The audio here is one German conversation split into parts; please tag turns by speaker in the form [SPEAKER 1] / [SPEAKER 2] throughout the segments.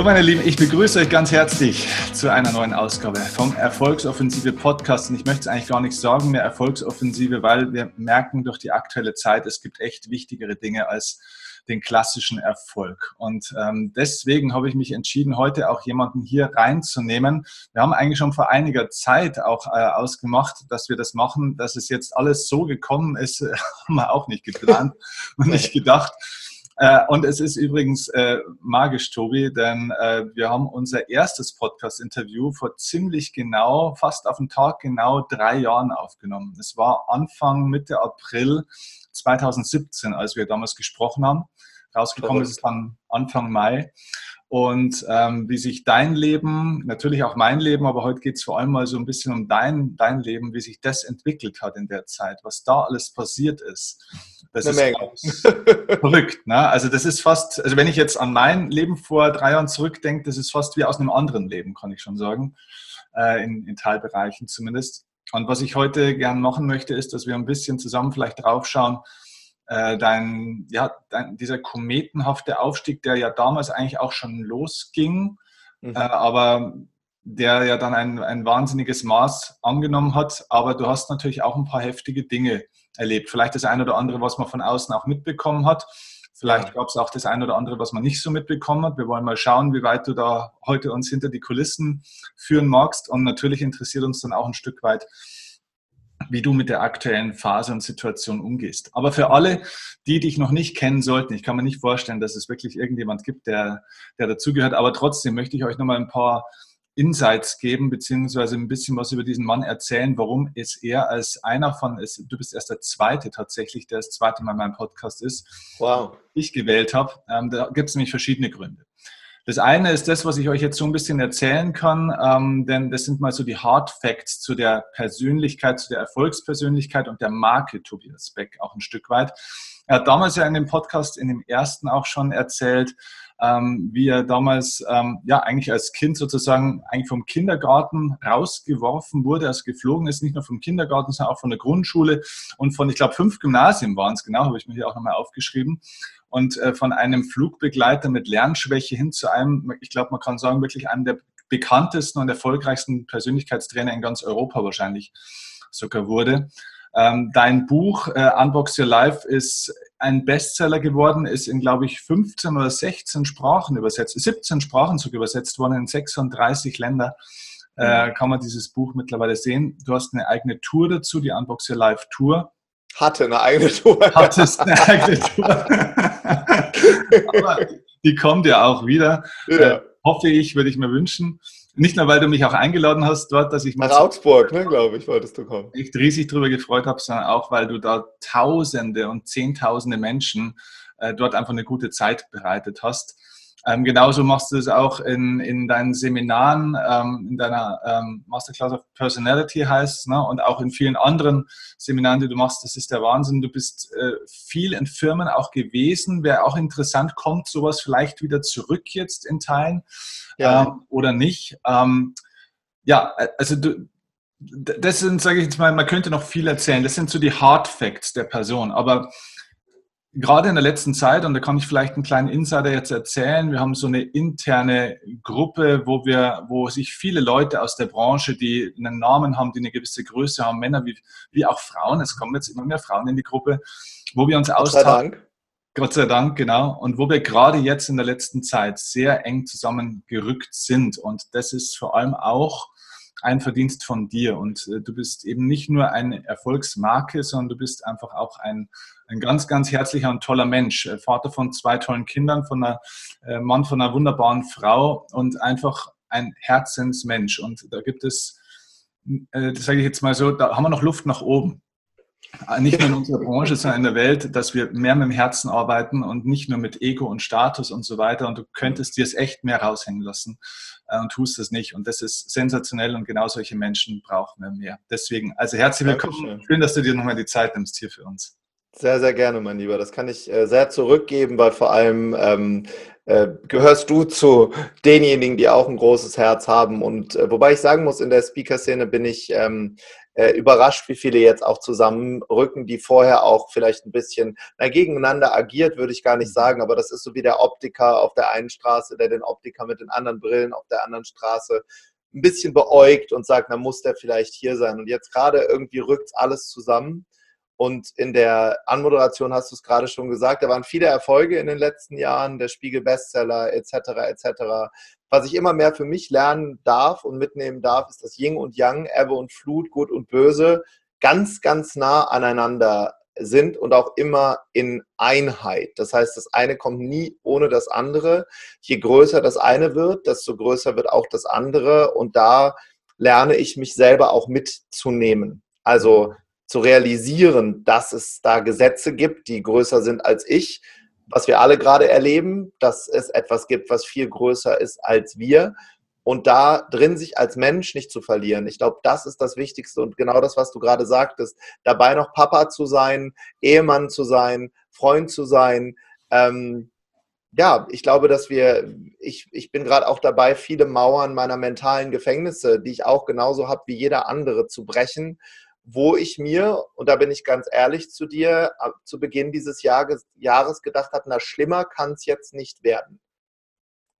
[SPEAKER 1] So, meine Lieben, ich begrüße euch ganz herzlich zu einer neuen Ausgabe vom Erfolgsoffensive Podcast. Und ich möchte es eigentlich gar nicht sagen, mehr Erfolgsoffensive, weil wir merken durch die aktuelle Zeit, es gibt echt wichtigere Dinge als den klassischen Erfolg. Und ähm, deswegen habe ich mich entschieden, heute auch jemanden hier reinzunehmen. Wir haben eigentlich schon vor einiger Zeit auch äh, ausgemacht, dass wir das machen. Dass es jetzt alles so gekommen ist, haben wir auch nicht geplant und nicht gedacht. Äh, und es ist übrigens äh, magisch, Tobi, denn äh, wir haben unser erstes Podcast-Interview vor ziemlich genau, fast auf den Tag genau drei Jahren aufgenommen. Es war Anfang, Mitte April 2017, als wir damals gesprochen haben. Rausgekommen ist es dann Anfang Mai und ähm, wie sich dein Leben, natürlich auch mein Leben, aber heute geht es vor allem mal so ein bisschen um dein, dein Leben, wie sich das entwickelt hat in der Zeit, was da alles passiert ist. Das Eine ist verrückt. Ne? Also das ist fast, also wenn ich jetzt an mein Leben vor drei Jahren zurückdenke, das ist fast wie aus einem anderen Leben, kann ich schon sagen, äh, in, in Teilbereichen zumindest. Und was ich heute gern machen möchte, ist, dass wir ein bisschen zusammen vielleicht draufschauen, äh, dein, ja, dein, dieser kometenhafte Aufstieg, der ja damals eigentlich auch schon losging, mhm. äh, aber der ja dann ein, ein wahnsinniges Maß angenommen hat. Aber du hast natürlich auch ein paar heftige Dinge erlebt. Vielleicht das eine oder andere, was man von außen auch mitbekommen hat. Vielleicht gab es auch das eine oder andere, was man nicht so mitbekommen hat. Wir wollen mal schauen, wie weit du da heute uns hinter die Kulissen führen magst. Und natürlich interessiert uns dann auch ein Stück weit, wie du mit der aktuellen Phase und Situation umgehst. Aber für alle, die dich noch nicht kennen sollten, ich kann mir nicht vorstellen, dass es wirklich irgendjemand gibt, der, der dazugehört, aber trotzdem möchte ich euch nochmal ein paar Insights geben, beziehungsweise ein bisschen was über diesen Mann erzählen, warum es er als einer von, du bist erst der Zweite tatsächlich, der das zweite Mal in meinem Podcast ist, wow. ich gewählt habe. Ähm, da gibt es nämlich verschiedene Gründe. Das eine ist das, was ich euch jetzt so ein bisschen erzählen kann, ähm, denn das sind mal so die Hard Facts zu der Persönlichkeit, zu der Erfolgspersönlichkeit und der Marke Tobias Beck auch ein Stück weit. Er hat damals ja in dem Podcast, in dem ersten auch schon erzählt, ähm, wie er damals ähm, ja eigentlich als Kind sozusagen eigentlich vom Kindergarten rausgeworfen wurde, also geflogen ist, nicht nur vom Kindergarten, sondern auch von der Grundschule und von, ich glaube, fünf Gymnasien waren es genau, habe ich mir hier auch nochmal aufgeschrieben und äh, von einem Flugbegleiter mit Lernschwäche hin zu einem, ich glaube, man kann sagen, wirklich einem der bekanntesten und erfolgreichsten Persönlichkeitstrainer in ganz Europa wahrscheinlich sogar wurde. Ähm, dein Buch äh, Unbox Your Life ist ein Bestseller geworden, ist in, glaube ich, 15 oder 16 Sprachen übersetzt, 17 Sprachen sogar übersetzt worden, in 36 Länder äh, mhm. kann man dieses Buch mittlerweile sehen. Du hast eine eigene Tour dazu, die Unbox Your Life Tour.
[SPEAKER 2] Hatte eine eigene Tour.
[SPEAKER 1] Hattest eine eigene Tour. Aber die kommt ja auch wieder. Ja. Äh, hoffe ich, würde ich mir wünschen. Nicht nur, weil du mich auch eingeladen hast dort, dass ich
[SPEAKER 2] mal. Nach Augsburg, ne, glaube ich, wolltest du kommen.
[SPEAKER 1] Ich riesig darüber gefreut habe, sondern auch, weil du da Tausende und Zehntausende Menschen äh, dort einfach eine gute Zeit bereitet hast. Ähm, genauso machst du es auch in, in deinen Seminaren, ähm, in deiner ähm, Masterclass of Personality heißt ne? und auch in vielen anderen Seminaren, die du machst. Das ist der Wahnsinn. Du bist äh, viel in Firmen auch gewesen. Wäre auch interessant, kommt sowas vielleicht wieder zurück jetzt in Teilen ja. ähm, oder nicht? Ähm, ja, also du, das sind, sage ich jetzt mal, man könnte noch viel erzählen. Das sind so die Hard Facts der Person. Aber gerade in der letzten Zeit, und da kann ich vielleicht einen kleinen Insider jetzt erzählen, wir haben so eine interne Gruppe, wo wir, wo sich viele Leute aus der Branche, die einen Namen haben, die eine gewisse Größe haben, Männer wie, wie auch Frauen, es kommen jetzt immer mehr Frauen in die Gruppe, wo wir uns austauschen. Gott sei Dank, genau. Und wo wir gerade jetzt in der letzten Zeit sehr eng zusammengerückt sind. Und das ist vor allem auch ein Verdienst von dir. Und äh, du bist eben nicht nur eine Erfolgsmarke, sondern du bist einfach auch ein, ein ganz, ganz herzlicher und toller Mensch. Äh, Vater von zwei tollen Kindern, von einer äh, Mann von einer wunderbaren Frau und einfach ein Herzensmensch. Und da gibt es, das sage ich jetzt mal so, da haben wir noch Luft nach oben. Nicht nur in unserer Branche, sondern in der Welt, dass wir mehr mit dem Herzen arbeiten und nicht nur mit Ego und Status und so weiter. Und du könntest dir es echt mehr raushängen lassen äh, und tust es nicht. Und das ist sensationell und genau solche Menschen brauchen wir mehr. Deswegen, also herzlich willkommen. Dankeschön. Schön, dass du dir nochmal die Zeit nimmst hier für uns.
[SPEAKER 2] Sehr, sehr gerne, mein Lieber. Das kann ich äh, sehr zurückgeben, weil vor allem ähm, äh, gehörst du zu denjenigen, die auch ein großes Herz haben. Und äh, wobei ich sagen muss, in der Speaker-Szene bin ich ähm, äh, überrascht, wie viele jetzt auch zusammenrücken, die vorher auch vielleicht ein bisschen na, gegeneinander agiert, würde ich gar nicht sagen, aber das ist so wie der Optiker auf der einen Straße, der den Optiker mit den anderen Brillen auf der anderen Straße ein bisschen beäugt und sagt, na muss der vielleicht hier sein. Und jetzt gerade irgendwie rückt alles zusammen. Und in der Anmoderation hast du es gerade schon gesagt, da waren viele Erfolge in den letzten Jahren, der Spiegel Bestseller etc. etc. Was ich immer mehr für mich lernen darf und mitnehmen darf, ist, dass Yin und Yang, Ebbe und Flut, Gut und Böse ganz, ganz nah aneinander sind und auch immer in Einheit. Das heißt, das eine kommt nie ohne das andere. Je größer das eine wird, desto größer wird auch das andere. Und da lerne ich mich selber auch mitzunehmen. Also zu realisieren, dass es da Gesetze gibt, die größer sind als ich, was wir alle gerade erleben, dass es etwas gibt, was viel größer ist als wir und da drin sich als Mensch nicht zu verlieren. Ich glaube, das ist das Wichtigste und genau das, was du gerade sagtest, dabei noch Papa zu sein, Ehemann zu sein, Freund zu sein. Ähm, ja, ich glaube, dass wir, ich, ich bin gerade auch dabei, viele Mauern meiner mentalen Gefängnisse, die ich auch genauso habe wie jeder andere, zu brechen wo ich mir, und da bin ich ganz ehrlich zu dir, zu Beginn dieses Jahres, gedacht habe, na schlimmer kann es jetzt nicht werden.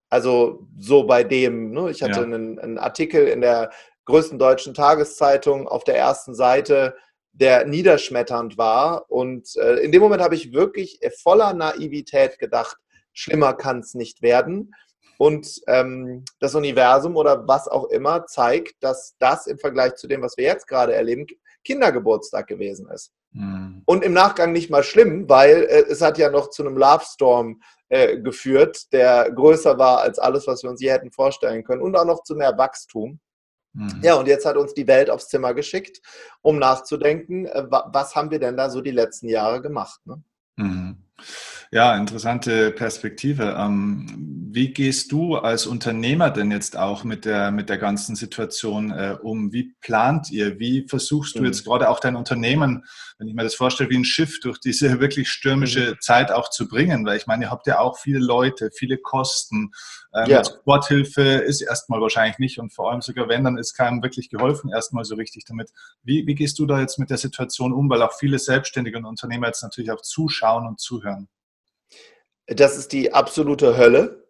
[SPEAKER 2] Also so bei dem, ne, ich hatte ja. einen, einen, Artikel in der größten deutschen Tageszeitung auf der ersten Seite, der niederschmetternd war. Und äh, in dem Moment habe ich wirklich voller Naivität gedacht, schlimmer kann es nicht werden. Und ähm, das Universum oder was auch immer zeigt, dass das im Vergleich zu dem, was wir jetzt gerade erleben, Kindergeburtstag gewesen ist. Mhm. Und im Nachgang nicht mal schlimm, weil äh, es hat ja noch zu einem Love Storm äh, geführt, der größer war als alles, was wir uns je hätten vorstellen können und auch noch zu mehr Wachstum. Mhm. Ja, und jetzt hat uns die Welt aufs Zimmer geschickt, um nachzudenken, äh, was haben wir denn da so die letzten Jahre gemacht. Ne?
[SPEAKER 1] Mhm. Ja, interessante Perspektive. Ähm, wie gehst du als Unternehmer denn jetzt auch mit der, mit der ganzen Situation äh, um? Wie plant ihr? Wie versuchst du mhm. jetzt gerade auch dein Unternehmen, wenn ich mir das vorstelle, wie ein Schiff durch diese wirklich stürmische mhm. Zeit auch zu bringen? Weil ich meine, ihr habt ja auch viele Leute, viele Kosten. Ähm, ja. Sporthilfe ist erstmal wahrscheinlich nicht und vor allem sogar wenn, dann ist keinem wirklich geholfen erstmal so richtig damit. Wie, wie gehst du da jetzt mit der Situation um? Weil auch viele Selbstständige und Unternehmer jetzt natürlich auch zuschauen und zuhören.
[SPEAKER 2] Das ist die absolute Hölle.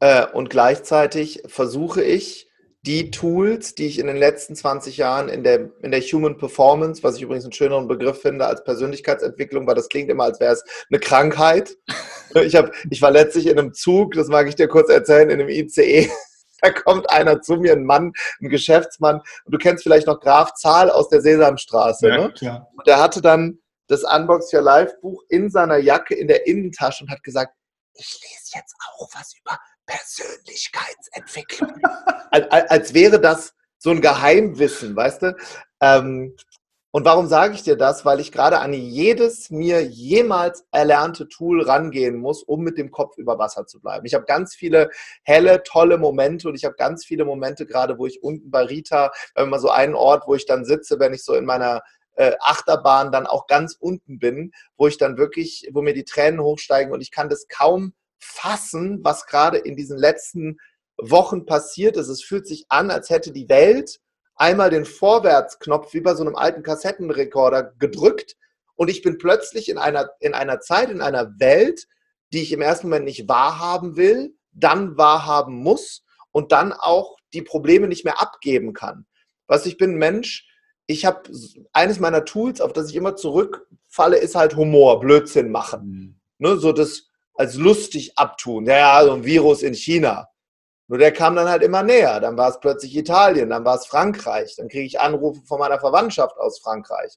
[SPEAKER 2] Äh, und gleichzeitig versuche ich, die Tools, die ich in den letzten 20 Jahren in der, in der Human Performance, was ich übrigens einen schöneren Begriff finde als Persönlichkeitsentwicklung, weil das klingt immer, als wäre es eine Krankheit. Ich, hab, ich war letztlich in einem Zug, das mag ich dir kurz erzählen, in einem ICE. Da kommt einer zu mir, ein Mann, ein Geschäftsmann. Und du kennst vielleicht noch Graf Zahl aus der Sesamstraße. Ja, ne? Der hatte dann das Unbox Your Life Buch in seiner Jacke in der Innentasche und hat gesagt, ich lese jetzt auch was über Persönlichkeitsentwicklung. als, als, wäre das so ein Geheimwissen, weißt du? Ähm, und warum sage ich dir das? Weil ich gerade an jedes mir jemals erlernte Tool rangehen muss, um mit dem Kopf über Wasser zu bleiben. Ich habe ganz viele helle, tolle Momente und ich habe ganz viele Momente gerade, wo ich unten bei Rita, immer so einen Ort, wo ich dann sitze, wenn ich so in meiner äh, Achterbahn dann auch ganz unten bin, wo ich dann wirklich, wo mir die Tränen hochsteigen und ich kann das kaum fassen, was gerade in diesen letzten Wochen passiert ist. Es fühlt sich an, als hätte die Welt einmal den Vorwärtsknopf wie bei so einem alten Kassettenrekorder gedrückt und ich bin plötzlich in einer, in einer Zeit, in einer Welt, die ich im ersten Moment nicht wahrhaben will, dann wahrhaben muss und dann auch die Probleme nicht mehr abgeben kann. Was ich bin Mensch, ich habe eines meiner Tools, auf das ich immer zurückfalle, ist halt Humor, Blödsinn machen. Mhm. Ne, so das als lustig abtun. Ja, ja, so ein Virus in China. Nur der kam dann halt immer näher. Dann war es plötzlich Italien, dann war es Frankreich. Dann kriege ich Anrufe von meiner Verwandtschaft aus Frankreich.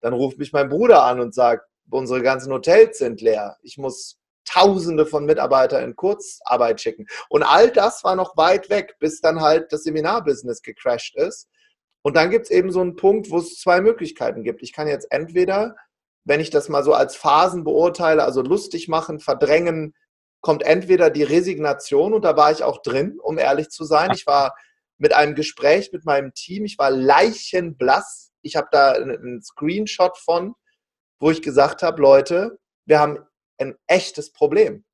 [SPEAKER 2] Dann ruft mich mein Bruder an und sagt, unsere ganzen Hotels sind leer. Ich muss Tausende von Mitarbeitern in Kurzarbeit schicken. Und all das war noch weit weg, bis dann halt das Seminarbusiness gecrashed ist. Und dann gibt es eben so einen Punkt, wo es zwei Möglichkeiten gibt. Ich kann jetzt entweder, wenn ich das mal so als Phasen beurteile, also lustig machen, verdrängen, kommt entweder die Resignation und da war ich auch drin, um ehrlich zu sein. Ich war mit einem Gespräch mit meinem Team, ich war leichenblass. Ich habe da einen Screenshot von, wo ich gesagt habe, Leute, wir haben ein echtes Problem.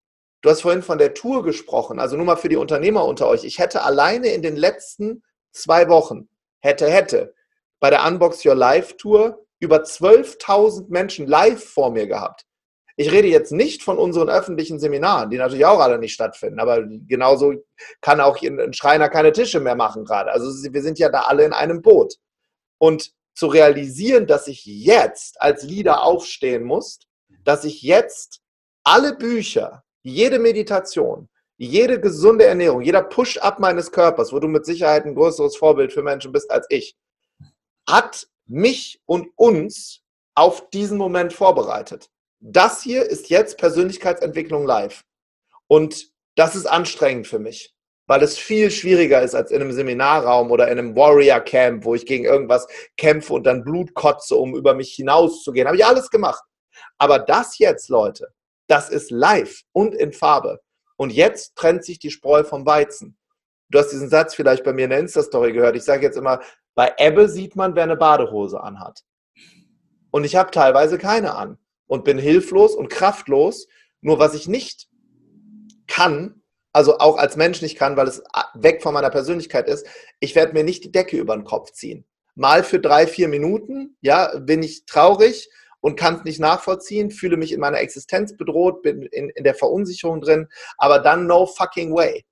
[SPEAKER 2] Du hast vorhin von der Tour gesprochen, also nur mal für die Unternehmer unter euch. Ich hätte alleine in den letzten zwei Wochen hätte, hätte, bei der Unbox Your Life Tour über 12.000 Menschen live vor mir gehabt. Ich rede jetzt nicht von unseren öffentlichen Seminaren, die natürlich auch alle nicht stattfinden, aber genauso kann auch ein Schreiner keine Tische mehr machen gerade. Also wir sind ja da alle in einem Boot. Und zu realisieren, dass ich jetzt als Leader aufstehen muss, dass ich jetzt alle Bücher, jede Meditation, jede gesunde Ernährung, jeder Push-up meines Körpers, wo du mit Sicherheit ein größeres Vorbild für Menschen bist als ich, hat mich und uns auf diesen Moment vorbereitet. Das hier ist jetzt Persönlichkeitsentwicklung live. Und das ist anstrengend für mich, weil es viel schwieriger ist als in einem Seminarraum oder in einem Warrior Camp, wo ich gegen irgendwas kämpfe und dann Blut kotze, um über mich hinauszugehen. Habe ich alles gemacht. Aber das jetzt, Leute, das ist live und in Farbe. Und jetzt trennt sich die Spreu vom Weizen. Du hast diesen Satz vielleicht bei mir in der Insta-Story gehört. Ich sage jetzt immer, bei Ebbe sieht man, wer eine Badehose anhat. Und ich habe teilweise keine an und bin hilflos und kraftlos. Nur was ich nicht kann, also auch als Mensch nicht kann, weil es weg von meiner Persönlichkeit ist, ich werde mir nicht die Decke über den Kopf ziehen. Mal für drei, vier Minuten, ja, bin ich traurig und kann es nicht nachvollziehen, fühle mich in meiner Existenz bedroht, bin in, in der Verunsicherung drin, aber dann no fucking way.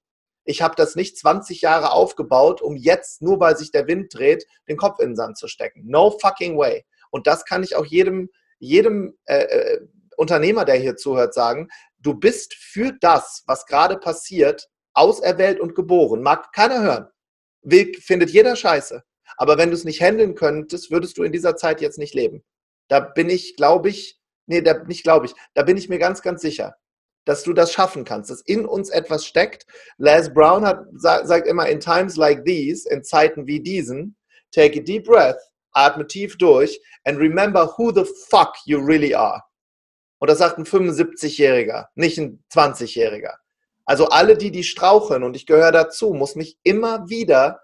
[SPEAKER 2] Ich habe das nicht 20 Jahre aufgebaut, um jetzt, nur weil sich der Wind dreht, den Kopf in den Sand zu stecken. No fucking way. Und das kann ich auch jedem, jedem äh, äh, Unternehmer, der hier zuhört, sagen. Du bist für das, was gerade passiert, auserwählt und geboren. Mag keiner hören. Will, findet jeder scheiße. Aber wenn du es nicht handeln könntest, würdest du in dieser Zeit jetzt nicht leben. Da bin ich, glaube ich, nee, da, nicht glaube ich, da bin ich mir ganz, ganz sicher dass du das schaffen kannst, dass in uns etwas steckt. Les Brown hat, sagt immer, in times like these, in Zeiten wie diesen, take a deep breath, atme tief durch and remember who the fuck you really are. Und das sagt ein 75-Jähriger, nicht ein 20-Jähriger. Also alle, die die straucheln und ich gehöre dazu, muss mich immer wieder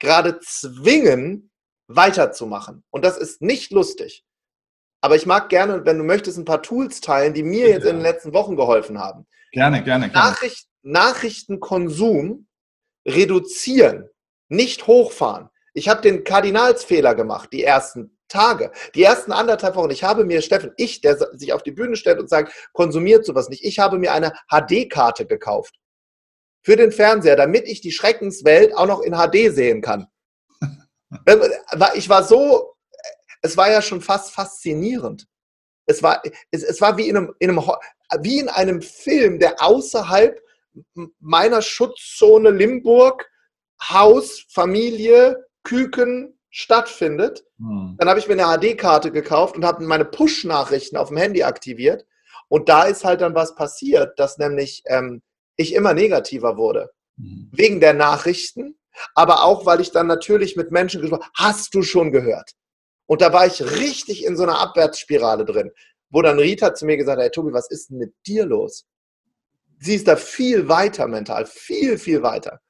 [SPEAKER 2] gerade zwingen, weiterzumachen. Und das ist nicht lustig. Aber ich mag gerne, wenn du möchtest, ein paar Tools teilen, die mir jetzt in den letzten Wochen geholfen haben.
[SPEAKER 1] Gerne, gerne.
[SPEAKER 2] gerne. Nachricht, Nachrichtenkonsum reduzieren, nicht hochfahren. Ich habe den Kardinalsfehler gemacht, die ersten Tage, die ersten anderthalb Wochen. Ich habe mir, Steffen, ich, der sich auf die Bühne stellt und sagt, konsumiert sowas nicht. Ich habe mir eine HD-Karte gekauft. Für den Fernseher, damit ich die Schreckenswelt auch noch in HD sehen kann. Ich war so es war ja schon fast faszinierend. Es war, es, es war wie in, einem, in einem, wie in einem Film, der außerhalb meiner Schutzzone Limburg, Haus, Familie, Küken stattfindet. Hm. Dann habe ich mir eine HD-Karte gekauft und habe meine Push-Nachrichten auf dem Handy aktiviert. Und da ist halt dann was passiert, dass nämlich ähm, ich immer negativer wurde. Hm. Wegen der Nachrichten, aber auch, weil ich dann natürlich mit Menschen gesprochen habe, hast du schon gehört? Und da war ich richtig in so einer Abwärtsspirale drin, wo dann Rita zu mir gesagt hat, hey Tobi, was ist denn mit dir los? Sie ist da viel weiter mental, viel, viel weiter.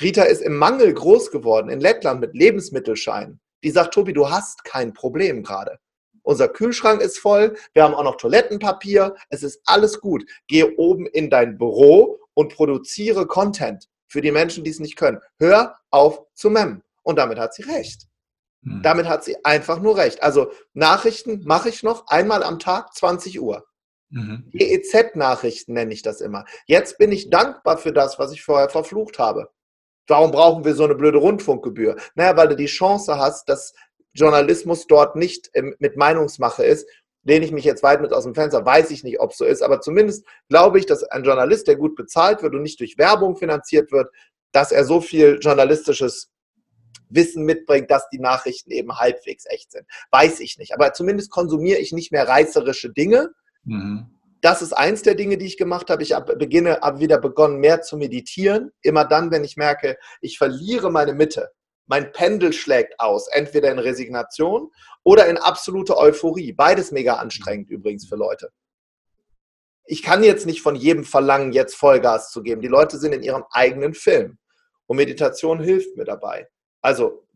[SPEAKER 2] Rita ist im Mangel groß geworden, in Lettland mit Lebensmittelscheinen. Die sagt, Tobi, du hast kein Problem gerade. Unser Kühlschrank ist voll, wir haben auch noch Toilettenpapier, es ist alles gut. Gehe oben in dein Büro und produziere Content für die Menschen, die es nicht können. Hör auf zu memmen. Und damit hat sie recht. Hm. Damit hat sie einfach nur recht. Also Nachrichten mache ich noch einmal am Tag, 20 Uhr. Mhm. GEZ-Nachrichten nenne ich das immer. Jetzt bin ich dankbar für das, was ich vorher verflucht habe. Warum brauchen wir so eine blöde Rundfunkgebühr? Naja, weil du die Chance hast, dass Journalismus dort nicht mit Meinungsmache ist. Lehne ich mich jetzt weit mit aus dem Fenster, weiß ich nicht, ob es so ist, aber zumindest glaube ich, dass ein Journalist, der gut bezahlt wird und nicht durch Werbung finanziert wird, dass er so viel journalistisches Wissen mitbringt, dass die Nachrichten eben halbwegs echt sind. Weiß ich nicht. Aber zumindest konsumiere ich nicht mehr reißerische Dinge. Mhm. Das ist eins der Dinge, die ich gemacht habe. Ich habe beginne, habe wieder begonnen, mehr zu meditieren. Immer dann, wenn ich merke, ich verliere meine Mitte. Mein Pendel schlägt aus, entweder in Resignation oder in absolute Euphorie. Beides mega anstrengend übrigens für Leute. Ich kann jetzt nicht von jedem verlangen, jetzt Vollgas zu geben. Die Leute sind in ihrem eigenen Film. Und Meditation hilft mir dabei. Also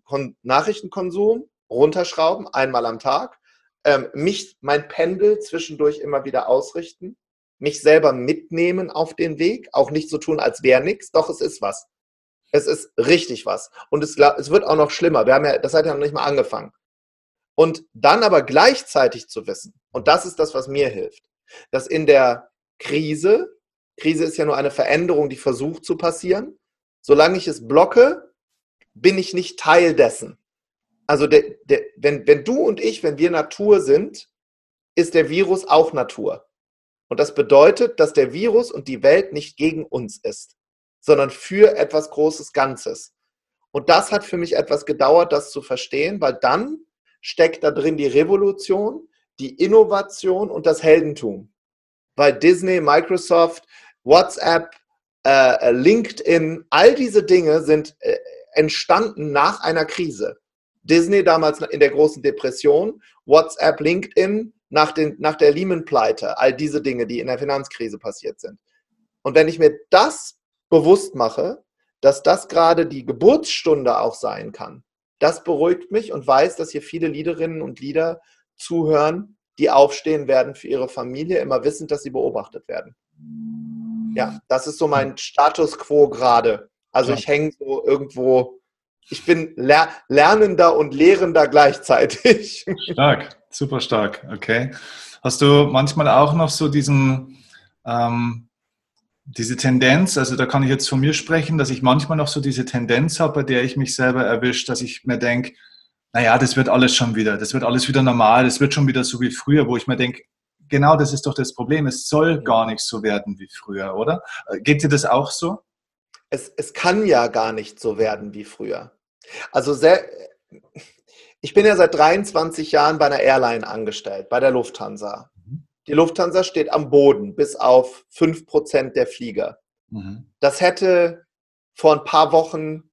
[SPEAKER 2] Nachrichtenkonsum runterschrauben, einmal am Tag, ähm, mich, mein Pendel zwischendurch immer wieder ausrichten, mich selber mitnehmen auf den Weg, auch nicht so tun, als wäre nichts, doch es ist was. Es ist richtig was. Und es, es wird auch noch schlimmer. Wir haben ja, das hat ja noch nicht mal angefangen. Und dann aber gleichzeitig zu wissen, und das ist das, was mir hilft, dass in der Krise, Krise ist ja nur eine Veränderung, die versucht zu passieren, solange ich es blocke, bin ich nicht Teil dessen. Also der, der, wenn, wenn du und ich, wenn wir Natur sind, ist der Virus auch Natur. Und das bedeutet, dass der Virus und die Welt nicht gegen uns ist, sondern für etwas Großes Ganzes. Und das hat für mich etwas gedauert, das zu verstehen, weil dann steckt da drin die Revolution, die Innovation und das Heldentum. Weil Disney, Microsoft, WhatsApp, äh, LinkedIn, all diese Dinge sind äh, entstanden nach einer Krise. Disney damals in der großen Depression, WhatsApp, LinkedIn nach, den, nach der Lehman-Pleite, all diese Dinge, die in der Finanzkrise passiert sind. Und wenn ich mir das bewusst mache, dass das gerade die Geburtsstunde auch sein kann, das beruhigt mich und weiß, dass hier viele Liederinnen und Lieder zuhören, die aufstehen werden für ihre Familie, immer wissend, dass sie beobachtet werden. Ja, das ist so mein Status quo gerade. Also ja. ich hänge so irgendwo, ich bin Ler Lernender und Lehrender gleichzeitig.
[SPEAKER 1] Stark, super stark, okay. Hast du manchmal auch noch so diesen, ähm, diese Tendenz, also da kann ich jetzt von mir sprechen, dass ich manchmal noch so diese Tendenz habe, bei der ich mich selber erwische, dass ich mir denke, naja, das wird alles schon wieder, das wird alles wieder normal, das wird schon wieder so wie früher, wo ich mir denke, genau das ist doch das Problem, es soll gar nicht so werden wie früher, oder? Geht dir das auch so?
[SPEAKER 2] Es, es kann ja gar nicht so werden wie früher. Also sehr, ich bin ja seit 23 Jahren bei einer Airline angestellt, bei der Lufthansa. Die Lufthansa steht am Boden, bis auf 5% der Flieger. Mhm. Das hätte vor ein paar Wochen,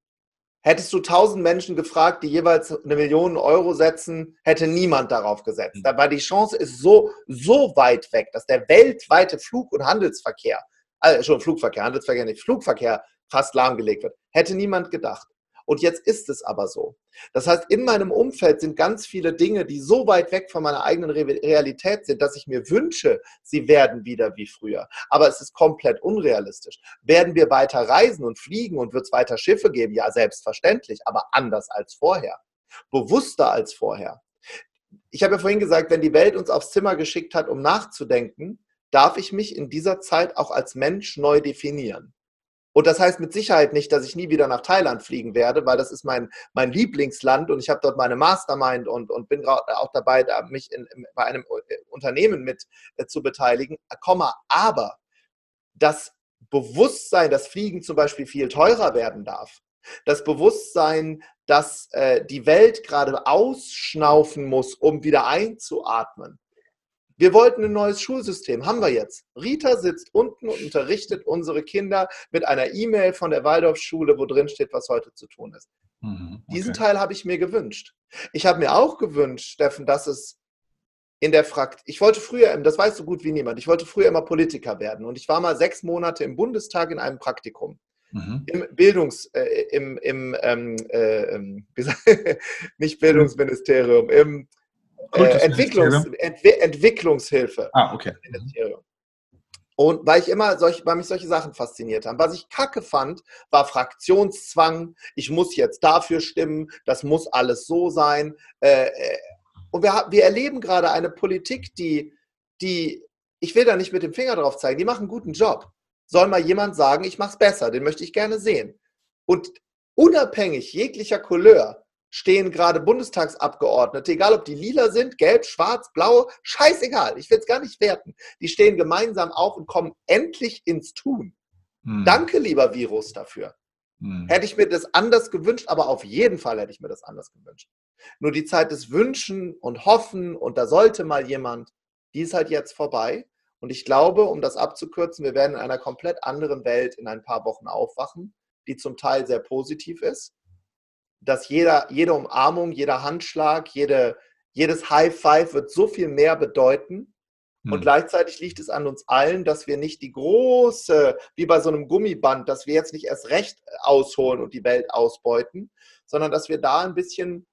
[SPEAKER 2] hättest du 1000 Menschen gefragt, die jeweils eine Million Euro setzen, hätte niemand darauf gesetzt. Mhm. Dabei die Chance ist so, so weit weg, dass der weltweite Flug- und Handelsverkehr, also schon Flugverkehr, Handelsverkehr nicht, Flugverkehr fast lahmgelegt wird. Hätte niemand gedacht. Und jetzt ist es aber so. Das heißt, in meinem Umfeld sind ganz viele Dinge, die so weit weg von meiner eigenen Realität sind, dass ich mir wünsche, sie werden wieder wie früher. Aber es ist komplett unrealistisch. Werden wir weiter reisen und fliegen und wird es weiter Schiffe geben? Ja, selbstverständlich, aber anders als vorher. Bewusster als vorher. Ich habe ja vorhin gesagt, wenn die Welt uns aufs Zimmer geschickt hat, um nachzudenken, darf ich mich in dieser Zeit auch als Mensch neu definieren. Und das heißt mit Sicherheit nicht, dass ich nie wieder nach Thailand fliegen werde, weil das ist mein, mein Lieblingsland und ich habe dort meine Mastermind und, und bin auch dabei, da mich in, in, bei einem äh, Unternehmen mit äh, zu beteiligen. Komma, aber das Bewusstsein, dass Fliegen zum Beispiel viel teurer werden darf, das Bewusstsein, dass äh, die Welt gerade ausschnaufen muss, um wieder einzuatmen, wir wollten ein neues Schulsystem, haben wir jetzt. Rita sitzt unten und unterrichtet unsere Kinder mit einer E-Mail von der Waldorfschule, wo drin steht, was heute zu tun ist. Mhm, okay. Diesen Teil habe ich mir gewünscht. Ich habe mir auch gewünscht, Steffen, dass es in der Frakt. Ich wollte früher, das weißt du gut wie niemand, ich wollte früher immer Politiker werden und ich war mal sechs Monate im Bundestag in einem Praktikum. Mhm. Im Bildungs, äh, im, im ähm, äh, ähm, nicht Bildungsministerium, im äh, Entwicklungs, Entwi Entwicklungshilfe.
[SPEAKER 1] Ah, okay.
[SPEAKER 2] Und weil ich immer solch, weil mich solche Sachen fasziniert haben. Was ich kacke fand, war Fraktionszwang. Ich muss jetzt dafür stimmen. Das muss alles so sein. Äh, äh, und wir, wir erleben gerade eine Politik, die, die, ich will da nicht mit dem Finger drauf zeigen, die machen einen guten Job. Soll mal jemand sagen, ich mache es besser, den möchte ich gerne sehen. Und unabhängig jeglicher Couleur stehen gerade Bundestagsabgeordnete, egal ob die lila sind, gelb, schwarz, blau, scheißegal, ich will es gar nicht werten. Die stehen gemeinsam auf und kommen endlich ins Tun. Hm. Danke, lieber Virus, dafür. Hm. Hätte ich mir das anders gewünscht, aber auf jeden Fall hätte ich mir das anders gewünscht. Nur die Zeit des Wünschen und Hoffen und da sollte mal jemand, die ist halt jetzt vorbei. Und ich glaube, um das abzukürzen, wir werden in einer komplett anderen Welt in ein paar Wochen aufwachen, die zum Teil sehr positiv ist dass jeder, jede Umarmung, jeder Handschlag, jede, jedes High Five wird so viel mehr bedeuten. Und hm. gleichzeitig liegt es an uns allen, dass wir nicht die große, wie bei so einem Gummiband, dass wir jetzt nicht erst recht ausholen und die Welt ausbeuten, sondern dass wir da ein bisschen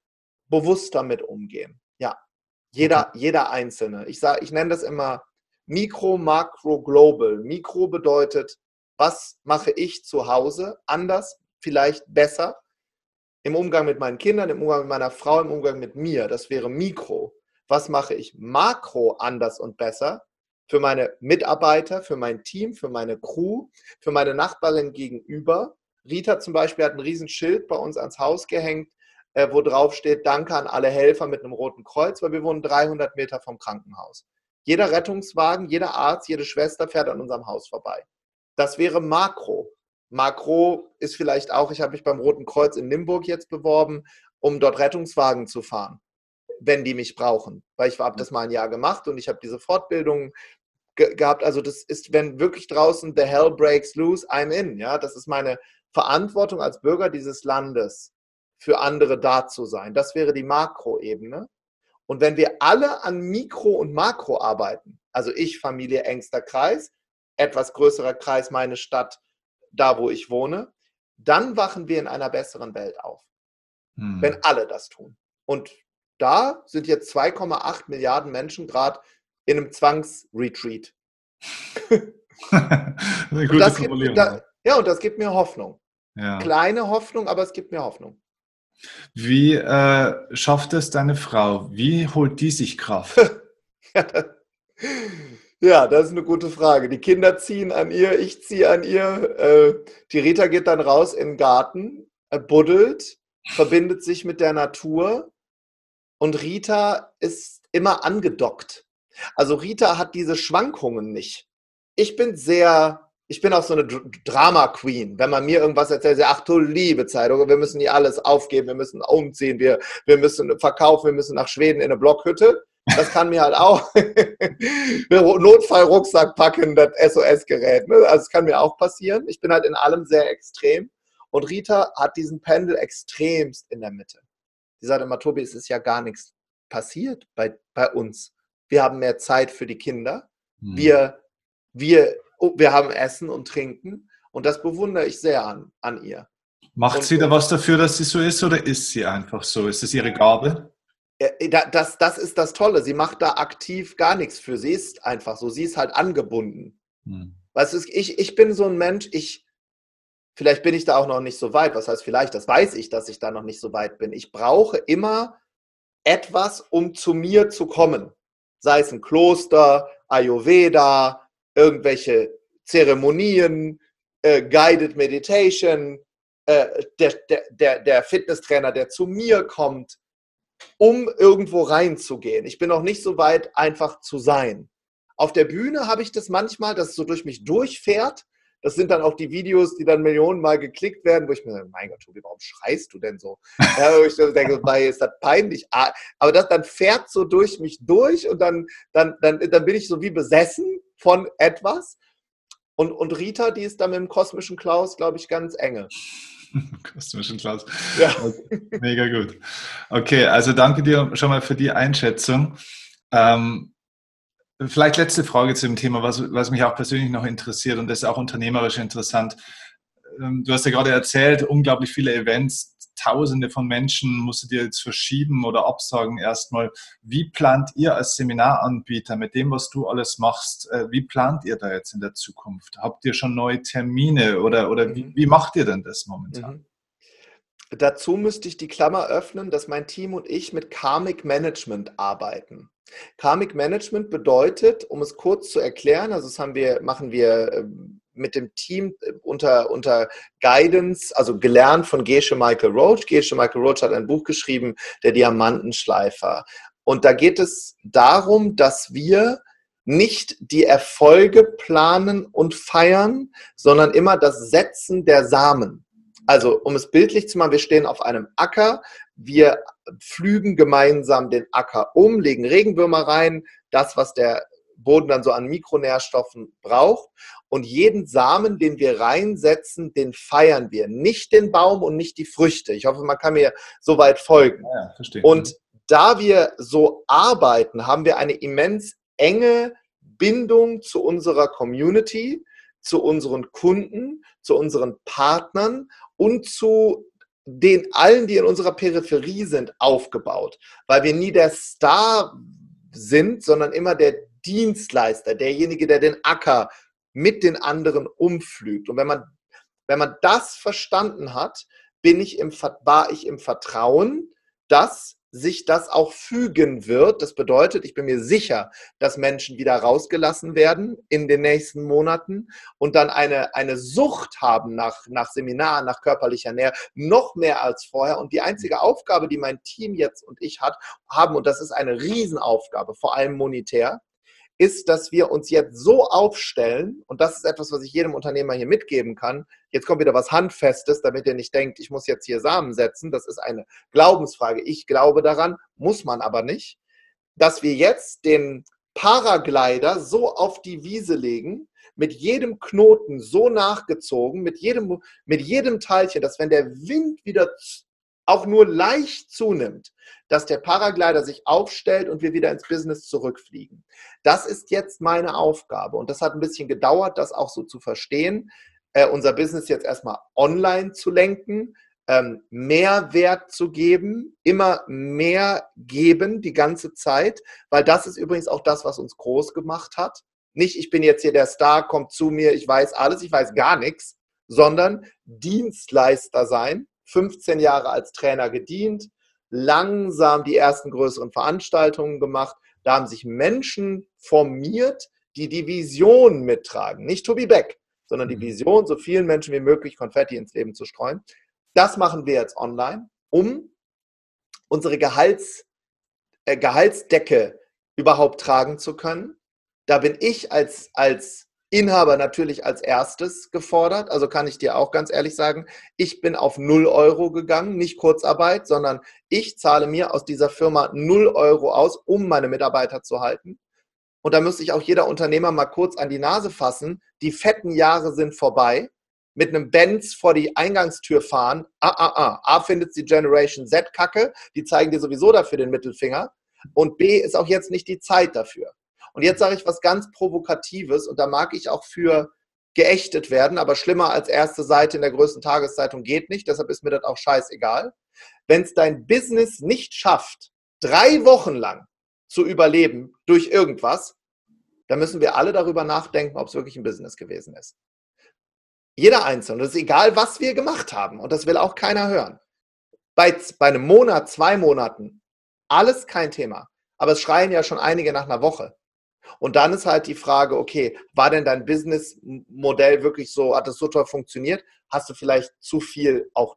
[SPEAKER 2] bewusster mit umgehen. Ja, jeder, okay. jeder Einzelne. Ich, sag, ich nenne das immer Mikro, Makro, Global. Mikro bedeutet, was mache ich zu Hause anders vielleicht besser im Umgang mit meinen Kindern, im Umgang mit meiner Frau, im Umgang mit mir. Das wäre Mikro. Was mache ich makro anders und besser? Für meine Mitarbeiter, für mein Team, für meine Crew, für meine Nachbarin gegenüber. Rita zum Beispiel hat ein Riesenschild bei uns ans Haus gehängt, äh, wo drauf steht, danke an alle Helfer mit einem roten Kreuz, weil wir wohnen 300 Meter vom Krankenhaus. Jeder Rettungswagen, jeder Arzt, jede Schwester fährt an unserem Haus vorbei. Das wäre Makro. Makro ist vielleicht auch, ich habe mich beim Roten Kreuz in Nimburg jetzt beworben, um dort Rettungswagen zu fahren, wenn die mich brauchen. Weil ich habe das mal ein Jahr gemacht und ich habe diese Fortbildung ge gehabt. Also das ist, wenn wirklich draußen the hell breaks loose, I'm in. Ja, das ist meine Verantwortung als Bürger dieses Landes, für andere da zu sein. Das wäre die Makroebene. Und wenn wir alle an Mikro und Makro arbeiten, also ich, Familie, engster Kreis, etwas größerer Kreis, meine Stadt, da wo ich wohne, dann wachen wir in einer besseren Welt auf. Hm. Wenn alle das tun. Und da sind jetzt 2,8 Milliarden Menschen gerade in einem Zwangsretreat. Eine gute Formulierung. Da, ja, und das gibt mir Hoffnung. Ja. Kleine Hoffnung, aber es gibt mir Hoffnung.
[SPEAKER 1] Wie äh, schafft es deine Frau? Wie holt die sich Kraft?
[SPEAKER 2] Ja, das ist eine gute Frage. Die Kinder ziehen an ihr, ich ziehe an ihr. Äh, die Rita geht dann raus in den Garten, buddelt, verbindet sich mit der Natur und Rita ist immer angedockt. Also Rita hat diese Schwankungen nicht. Ich bin sehr, ich bin auch so eine Drama Queen. Wenn man mir irgendwas erzählt, ach du liebe Zeit, wir müssen hier alles aufgeben, wir müssen umziehen, wir, wir müssen verkaufen, wir müssen nach Schweden in eine Blockhütte. Das kann mir halt auch Notfallrucksack packen, das SOS-Gerät. Ne? Also es kann mir auch passieren. Ich bin halt in allem sehr extrem. Und Rita hat diesen Pendel extremst in der Mitte. Die sagt immer, Tobi, es ist ja gar nichts passiert bei, bei uns. Wir haben mehr Zeit für die Kinder. Hm. Wir, wir, oh, wir haben Essen und Trinken. Und das bewundere ich sehr an, an ihr.
[SPEAKER 1] Macht und, sie da was dafür, dass sie so ist, oder ist sie einfach so? Ist das ihre Gabe?
[SPEAKER 2] Äh, das, das ist das Tolle. Sie macht da aktiv gar nichts für. Sie ist einfach so. Sie ist halt angebunden. Hm. Weißt du, ich, ich bin so ein Mensch, ich, vielleicht bin ich da auch noch nicht so weit. Was heißt vielleicht? Das weiß ich, dass ich da noch nicht so weit bin. Ich brauche immer etwas, um zu mir zu kommen. Sei es ein Kloster, Ayurveda, irgendwelche Zeremonien, äh, Guided Meditation, äh, der, der, der, der Fitnesstrainer, der zu mir kommt um irgendwo reinzugehen. Ich bin noch nicht so weit, einfach zu sein. Auf der Bühne habe ich das manchmal, dass es so durch mich durchfährt. Das sind dann auch die Videos, die dann millionenmal geklickt werden, wo ich mir sage, mein Gott, Tobi, warum schreist du denn so? Ja, wo ich denke, ist das peinlich. Ah, aber das dann fährt so durch mich durch und dann, dann, dann, dann bin ich so wie besessen von etwas. Und, und Rita, die ist da mit dem kosmischen Klaus, glaube ich, ganz enge.
[SPEAKER 1] Kosmischen Klaus. Ja. Mega gut. Okay, also danke dir schon mal für die Einschätzung. Ähm, vielleicht letzte Frage zu dem Thema, was, was mich auch persönlich noch interessiert und das ist auch unternehmerisch interessant. Ähm, du hast ja gerade erzählt, unglaublich viele Events, Tausende von Menschen musst du dir jetzt verschieben oder absagen erstmal. Wie plant ihr als Seminaranbieter mit dem, was du alles machst, äh, wie plant ihr da jetzt in der Zukunft? Habt ihr schon neue Termine oder, oder wie, mhm. wie macht ihr denn das momentan? Mhm.
[SPEAKER 2] Dazu müsste ich die Klammer öffnen, dass mein Team und ich mit Karmic Management arbeiten. Karmic Management bedeutet, um es kurz zu erklären, also das haben wir, machen wir ähm, mit dem Team äh, unter, unter Guidance, also gelernt von Gesche Michael Roach. Gesche Michael Roach hat ein Buch geschrieben, Der Diamantenschleifer. Und da geht es darum, dass wir nicht die Erfolge planen und feiern, sondern immer das Setzen der Samen. Also, um es bildlich zu machen, wir stehen auf einem Acker, wir pflügen gemeinsam den Acker um, legen Regenwürmer rein, das, was der Boden dann so an Mikronährstoffen braucht. Und jeden Samen, den wir reinsetzen, den feiern wir. Nicht den Baum und nicht die Früchte. Ich hoffe, man kann mir soweit folgen. Ja, verstehe. Und da wir so arbeiten, haben wir eine immens enge Bindung zu unserer Community, zu unseren Kunden, zu unseren Partnern und zu den allen, die in unserer Peripherie sind, aufgebaut. Weil wir nie der Star sind, sondern immer der Dienstleister, derjenige, der den Acker mit den anderen umflügt. Und wenn man Wenn man das verstanden hat, bin ich im, war ich im Vertrauen, dass sich das auch fügen wird. Das bedeutet, ich bin mir sicher, dass Menschen wieder rausgelassen werden in den nächsten Monaten und dann eine, eine Sucht haben nach, nach Seminaren, nach körperlicher Nähe, noch mehr als vorher. Und die einzige Aufgabe, die mein Team jetzt und ich hat, haben, und das ist eine Riesenaufgabe, vor allem monetär, ist, dass wir uns jetzt so aufstellen, und das ist etwas, was ich jedem Unternehmer hier mitgeben kann. Jetzt kommt wieder was Handfestes, damit ihr nicht denkt, ich muss jetzt hier Samen setzen. Das ist eine Glaubensfrage. Ich glaube daran, muss man aber nicht, dass wir jetzt den Paraglider so auf die Wiese legen, mit jedem Knoten so nachgezogen, mit jedem, mit jedem Teilchen, dass wenn der Wind wieder auch nur leicht zunimmt, dass der Paraglider sich aufstellt und wir wieder ins Business zurückfliegen. Das ist jetzt meine Aufgabe und das hat ein bisschen gedauert, das auch so zu verstehen, äh, unser Business jetzt erstmal online zu lenken, ähm, Mehrwert zu geben, immer mehr geben die ganze Zeit, weil das ist übrigens auch das, was uns groß gemacht hat. Nicht, ich bin jetzt hier der Star, kommt zu mir, ich weiß alles, ich weiß gar nichts, sondern Dienstleister sein, 15 Jahre als Trainer gedient, langsam die ersten größeren Veranstaltungen gemacht. Da haben sich Menschen formiert, die die Vision mittragen. Nicht Tobi Beck, sondern die mhm. Vision, so vielen Menschen wie möglich Konfetti ins Leben zu streuen. Das machen wir jetzt online, um unsere Gehalts, äh, Gehaltsdecke überhaupt tragen zu können. Da bin ich als, als Inhaber natürlich als erstes gefordert. Also kann ich dir auch ganz ehrlich sagen, ich bin auf 0 Euro gegangen, nicht Kurzarbeit, sondern ich zahle mir aus dieser Firma 0 Euro aus, um meine Mitarbeiter zu halten. Und da müsste ich auch jeder Unternehmer mal kurz an die Nase fassen. Die fetten Jahre sind vorbei. Mit einem Benz vor die Eingangstür fahren. Ah, ah, ah. A findet die Generation Z kacke. Die zeigen dir sowieso dafür den Mittelfinger. Und B ist auch jetzt nicht die Zeit dafür. Und jetzt sage ich was ganz Provokatives und da mag ich auch für geächtet werden, aber schlimmer als erste Seite in der größten Tageszeitung geht nicht, deshalb ist mir das auch scheißegal. Wenn es dein Business nicht schafft, drei Wochen lang zu überleben durch irgendwas, dann müssen wir alle darüber nachdenken, ob es wirklich ein Business gewesen ist. Jeder Einzelne, das ist egal, was wir gemacht haben und das will auch keiner hören. Bei, bei einem Monat, zwei Monaten, alles kein Thema. Aber es schreien ja schon einige nach einer Woche. Und dann ist halt die Frage, okay, war denn dein Businessmodell wirklich so, hat es so toll funktioniert? Hast du vielleicht zu viel auch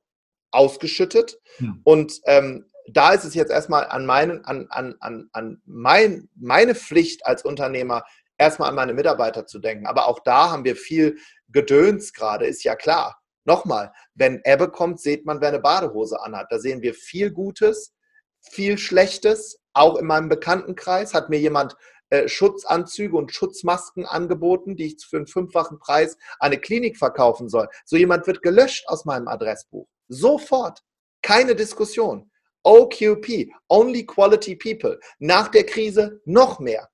[SPEAKER 2] ausgeschüttet? Hm. Und ähm, da ist es jetzt erstmal an, meinen, an, an, an, an mein, meine Pflicht als Unternehmer, erstmal an meine Mitarbeiter zu denken. Aber auch da haben wir viel Gedöns gerade, ist ja klar. Nochmal, wenn Ebbe kommt, sieht man, wer eine Badehose anhat. Da sehen wir viel Gutes, viel Schlechtes. Auch in meinem Bekanntenkreis hat mir jemand äh, Schutzanzüge und Schutzmasken angeboten, die ich für einen fünffachen Preis an eine Klinik verkaufen soll. So jemand wird gelöscht aus meinem Adressbuch. Sofort. Keine Diskussion. OQP, Only Quality People. Nach der Krise noch mehr.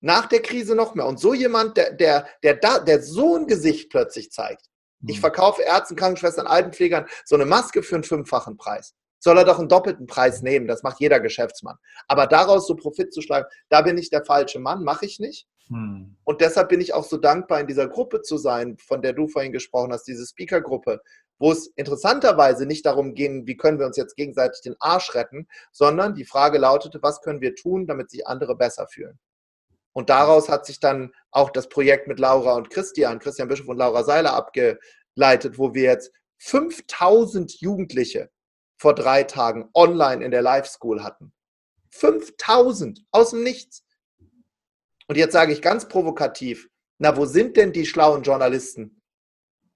[SPEAKER 2] Nach der Krise noch mehr. Und so jemand, der, der, der, der so ein Gesicht plötzlich zeigt. Ich hm. verkaufe Ärzten, Krankenschwestern, Altenpflegern so eine Maske für einen fünffachen Preis soll er doch einen doppelten Preis nehmen. Das macht jeder Geschäftsmann. Aber daraus so Profit zu schlagen, da bin ich der falsche Mann, mache ich nicht. Hm. Und deshalb bin ich auch so dankbar, in dieser Gruppe zu sein, von der du vorhin gesprochen hast, diese Speaker-Gruppe, wo es interessanterweise nicht darum ging, wie können wir uns jetzt gegenseitig den Arsch retten, sondern die Frage lautete, was können wir tun, damit sich andere besser fühlen. Und daraus hat sich dann auch das Projekt mit Laura und Christian, Christian Bischof und Laura Seiler abgeleitet, wo wir jetzt 5000 Jugendliche vor drei Tagen online in der Live School hatten. 5000 aus dem Nichts. Und jetzt sage ich ganz provokativ, na, wo sind denn die schlauen Journalisten?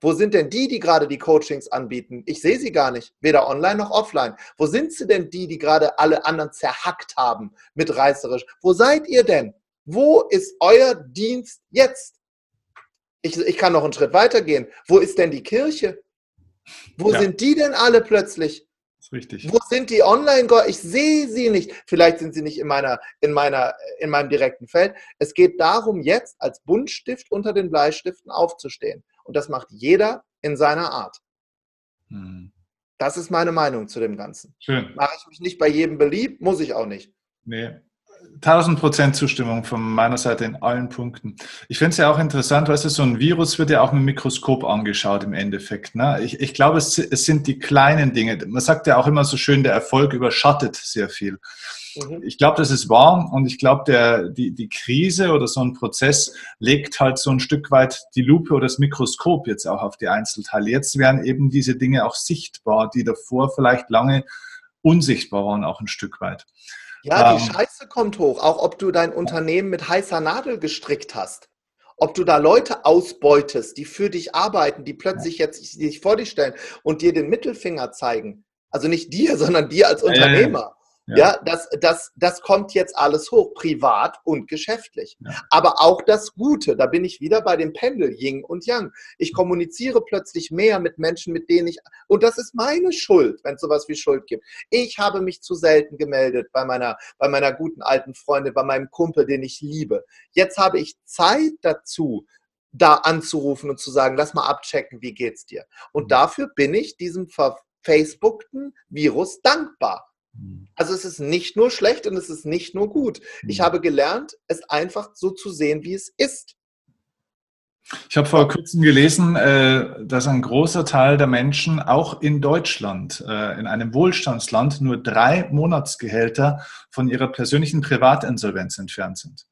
[SPEAKER 2] Wo sind denn die, die gerade die Coachings anbieten? Ich sehe sie gar nicht, weder online noch offline. Wo sind sie denn die, die gerade alle anderen zerhackt haben mit reißerisch? Wo seid ihr denn? Wo ist euer Dienst jetzt? Ich, ich kann noch einen Schritt weitergehen. Wo ist denn die Kirche? Wo ja. sind die denn alle plötzlich?
[SPEAKER 1] Richtig.
[SPEAKER 2] Wo sind die online -Go Ich sehe sie nicht. Vielleicht sind sie nicht in meiner, in meiner, in meinem direkten Feld. Es geht darum, jetzt als Buntstift unter den Bleistiften aufzustehen. Und das macht jeder in seiner Art. Hm. Das ist meine Meinung zu dem Ganzen.
[SPEAKER 1] Schön.
[SPEAKER 2] Mache ich mich nicht bei jedem beliebt, muss ich auch nicht.
[SPEAKER 1] Nee, 1000 Prozent Zustimmung von meiner Seite in allen Punkten. Ich finde es ja auch interessant, weißt du, so ein Virus wird ja auch mit dem Mikroskop angeschaut im Endeffekt. Ne? Ich, ich glaube, es, es sind die kleinen Dinge. Man sagt ja auch immer so schön, der Erfolg überschattet sehr viel. Mhm. Ich glaube, das ist wahr und ich glaube, die, die Krise oder so ein Prozess legt halt so ein Stück weit die Lupe oder das Mikroskop jetzt auch auf die Einzelteile. Jetzt werden eben diese Dinge auch sichtbar, die davor vielleicht lange unsichtbar waren, auch ein Stück weit.
[SPEAKER 2] Ja, die ähm, Scheiße kommt hoch, auch ob du dein Unternehmen mit heißer Nadel gestrickt hast. Ob du da Leute ausbeutest, die für dich arbeiten, die plötzlich jetzt sich vor dich stellen und dir den Mittelfinger zeigen. Also nicht dir, sondern dir als Unternehmer. Ja, ja das, das, das kommt jetzt alles hoch, privat und geschäftlich. Ja. Aber auch das Gute, da bin ich wieder bei dem Pendel, Yin und Yang. Ich kommuniziere plötzlich mehr mit Menschen, mit denen ich, und das ist meine Schuld, wenn es sowas wie Schuld gibt. Ich habe mich zu selten gemeldet bei meiner, bei meiner guten alten Freundin, bei meinem Kumpel, den ich liebe. Jetzt habe ich Zeit dazu, da anzurufen und zu sagen, lass mal abchecken, wie geht's dir? Und mhm. dafür bin ich diesem verfacebookten Virus dankbar. Mhm. Also es ist nicht nur schlecht und es ist nicht nur gut. Ich mhm. habe gelernt, es einfach so zu sehen, wie es ist.
[SPEAKER 1] Ich habe vor kurzem gelesen, äh, dass ein großer Teil der Menschen auch in Deutschland, äh, in einem Wohlstandsland, nur drei Monatsgehälter von ihrer persönlichen Privatinsolvenz entfernt sind.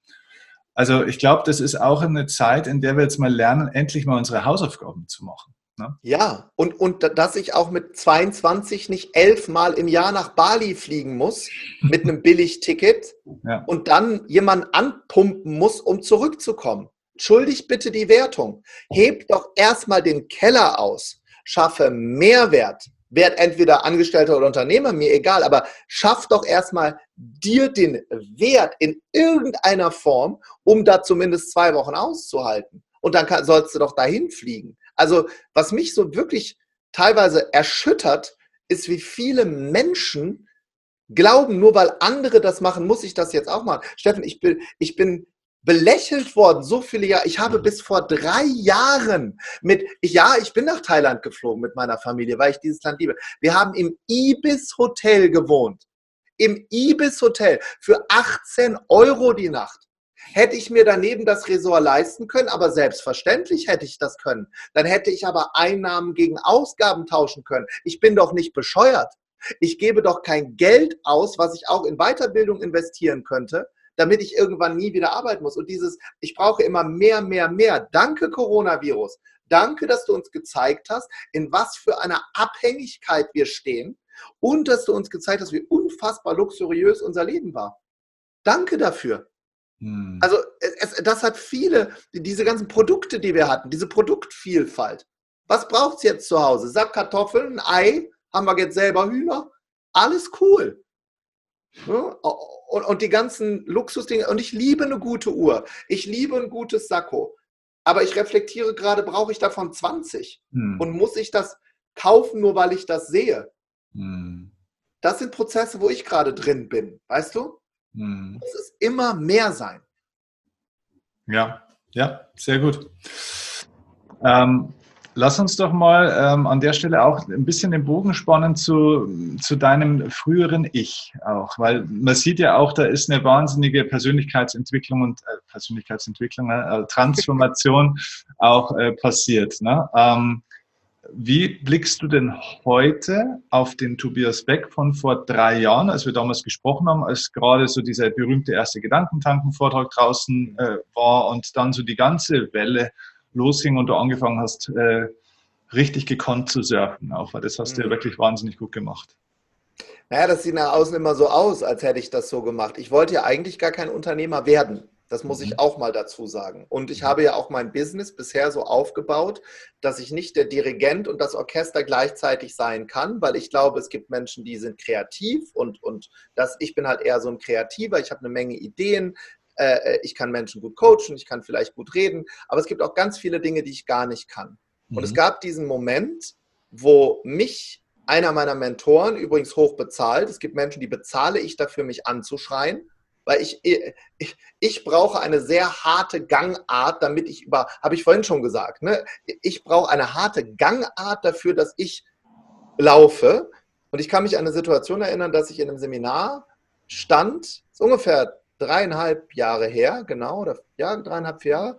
[SPEAKER 1] Also ich glaube, das ist auch eine Zeit, in der wir jetzt mal lernen, endlich mal unsere Hausaufgaben zu machen.
[SPEAKER 2] Ne? Ja, und, und dass ich auch mit 22 nicht elfmal im Jahr nach Bali fliegen muss mit einem Billigticket ja. und dann jemanden anpumpen muss, um zurückzukommen. Schuldig bitte die Wertung. Heb doch erstmal den Keller aus. Schaffe Mehrwert. Werd entweder Angestellter oder Unternehmer, mir egal, aber schaff doch erstmal dir den Wert in irgendeiner Form, um da zumindest zwei Wochen auszuhalten. Und dann kann, sollst du doch dahin fliegen. Also, was mich so wirklich teilweise erschüttert, ist, wie viele Menschen glauben, nur weil andere das machen, muss ich das jetzt auch machen. Steffen, ich bin, ich bin belächelt worden, so viele Jahre. Ich habe bis vor drei Jahren mit, ja, ich bin nach Thailand geflogen mit meiner Familie, weil ich dieses Land liebe. Wir haben im Ibis Hotel gewohnt. Im Ibis Hotel für 18 Euro die Nacht. Hätte ich mir daneben das Resort leisten können, aber selbstverständlich hätte ich das können. Dann hätte ich aber Einnahmen gegen Ausgaben tauschen können. Ich bin doch nicht bescheuert. Ich gebe doch kein Geld aus, was ich auch in Weiterbildung investieren könnte, damit ich irgendwann nie wieder arbeiten muss. Und dieses, ich brauche immer mehr, mehr, mehr. Danke, Coronavirus. Danke, dass du uns gezeigt hast, in was für einer Abhängigkeit wir stehen und dass du uns gezeigt hast, wie unfassbar luxuriös unser Leben war. Danke dafür. Hm. Also es, das hat viele, diese ganzen Produkte, die wir hatten, diese Produktvielfalt. Was braucht es jetzt zu Hause? Sack Kartoffeln, Ei, haben wir jetzt selber Hühner? Alles cool. Ja? Und, und, die ganzen Luxusdinge. Und ich liebe eine gute Uhr. Ich liebe ein gutes Sakko. Aber ich reflektiere gerade, brauche ich davon 20? Hm. Und muss ich das kaufen, nur weil ich das sehe? Hm. Das sind Prozesse, wo ich gerade drin bin. Weißt du? Hm. Es ist immer mehr sein.
[SPEAKER 1] Ja, ja, sehr gut. Ähm, lass uns doch mal ähm, an der Stelle auch ein bisschen den Bogen spannen zu, zu deinem früheren Ich auch, weil man sieht ja auch, da ist eine wahnsinnige Persönlichkeitsentwicklung und äh, Persönlichkeitsentwicklung, äh, Transformation auch äh, passiert. Ne? Ähm, wie blickst du denn heute auf den Tobias Beck von vor drei Jahren, als wir damals gesprochen haben, als gerade so dieser berühmte erste Gedankentanken-Vortrag draußen äh, war und dann so die ganze Welle losging und du angefangen hast, äh, richtig gekonnt zu surfen, auch weil das hast du ja mhm. wirklich wahnsinnig gut gemacht.
[SPEAKER 2] Naja, das sieht nach außen immer so aus, als hätte ich das so gemacht. Ich wollte ja eigentlich gar kein Unternehmer werden. Das muss ich mhm. auch mal dazu sagen. Und ich mhm. habe ja auch mein Business bisher so aufgebaut, dass ich nicht der Dirigent und das Orchester gleichzeitig sein kann, weil ich glaube, es gibt Menschen, die sind kreativ und, und das, ich bin halt eher so ein Kreativer. Ich habe eine Menge Ideen. Äh, ich kann Menschen gut coachen, ich kann vielleicht gut reden, aber es gibt auch ganz viele Dinge, die ich gar nicht kann. Mhm. Und es mhm. gab diesen Moment, wo mich einer meiner Mentoren, übrigens hoch bezahlt, es gibt Menschen, die bezahle ich dafür, mich anzuschreien, weil ich, ich, ich brauche eine sehr harte Gangart, damit ich über, habe ich vorhin schon gesagt, ne? ich brauche eine harte Gangart dafür, dass ich laufe. Und ich kann mich an eine Situation erinnern, dass ich in einem Seminar stand, ungefähr dreieinhalb Jahre her, genau, oder ja, dreieinhalb Jahre,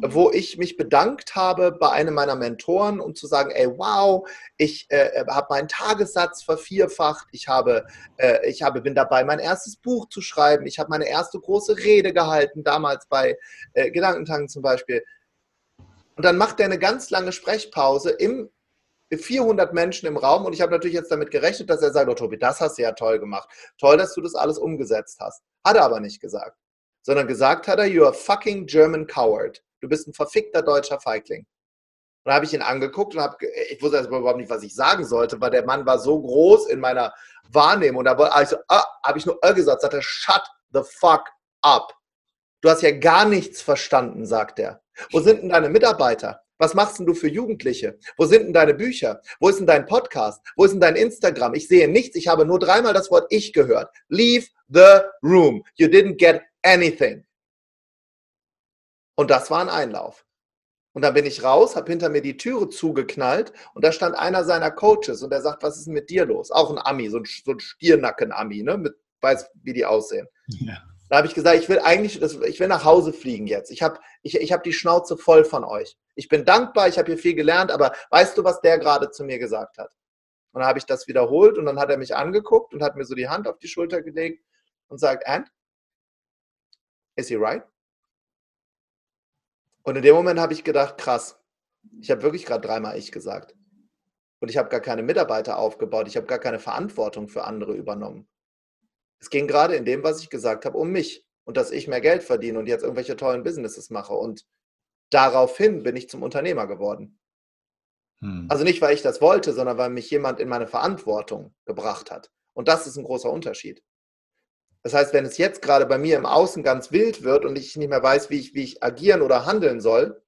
[SPEAKER 2] wo ich mich bedankt habe bei einem meiner Mentoren, um zu sagen, ey, wow, ich äh, äh habe meinen Tagessatz vervierfacht, ich habe, äh, ich habe, bin dabei, mein erstes Buch zu schreiben, ich habe meine erste große Rede gehalten, damals bei äh, Gedankentagen zum Beispiel. Und dann macht er eine ganz lange Sprechpause im 400 Menschen im Raum und ich habe natürlich jetzt damit gerechnet, dass er sagt, oh Tobi, das hast du ja toll gemacht. Toll, dass du das alles umgesetzt hast. Hat er aber nicht gesagt. Sondern gesagt hat er, you're a fucking German coward. Du bist ein verfickter deutscher Feigling. Und da habe ich ihn angeguckt und habe, ich wusste erst überhaupt nicht, was ich sagen sollte, weil der Mann war so groß in meiner Wahrnehmung. Und da habe ich, so, ah, habe ich nur äh gesagt, sagt er, shut the fuck up. Du hast ja gar nichts verstanden, sagt er. Wo sind denn deine Mitarbeiter? Was machst denn du für Jugendliche? Wo sind denn deine Bücher? Wo ist denn dein Podcast? Wo ist denn dein Instagram? Ich sehe nichts. Ich habe nur dreimal das Wort ich gehört. Leave the room. You didn't get anything. Und das war ein Einlauf. Und dann bin ich raus, habe hinter mir die Türe zugeknallt und da stand einer seiner Coaches und der sagt, was ist denn mit dir los? Auch ein Ami, so ein, so ein Stiernacken-Ami, ne? Mit, weiß, wie die aussehen. Ja. Da habe ich gesagt, ich will eigentlich, ich will nach Hause fliegen jetzt. Ich habe ich, ich hab die Schnauze voll von euch. Ich bin dankbar, ich habe hier viel gelernt, aber weißt du, was der gerade zu mir gesagt hat? Und dann habe ich das wiederholt und dann hat er mich angeguckt und hat mir so die Hand auf die Schulter gelegt und sagt, and? Is he right? Und in dem Moment habe ich gedacht, krass, ich habe wirklich gerade dreimal ich gesagt. Und ich habe gar keine Mitarbeiter aufgebaut, ich habe gar keine Verantwortung für andere übernommen. Es ging gerade in dem, was ich gesagt habe, um mich und dass ich mehr Geld verdiene und jetzt irgendwelche tollen Businesses mache. Und daraufhin bin ich zum Unternehmer geworden. Hm. Also nicht, weil ich das wollte, sondern weil mich jemand in meine Verantwortung gebracht hat. Und das ist ein großer Unterschied. Das heißt, wenn es jetzt gerade bei mir im Außen ganz wild wird und ich nicht mehr weiß, wie ich, wie ich agieren oder handeln soll,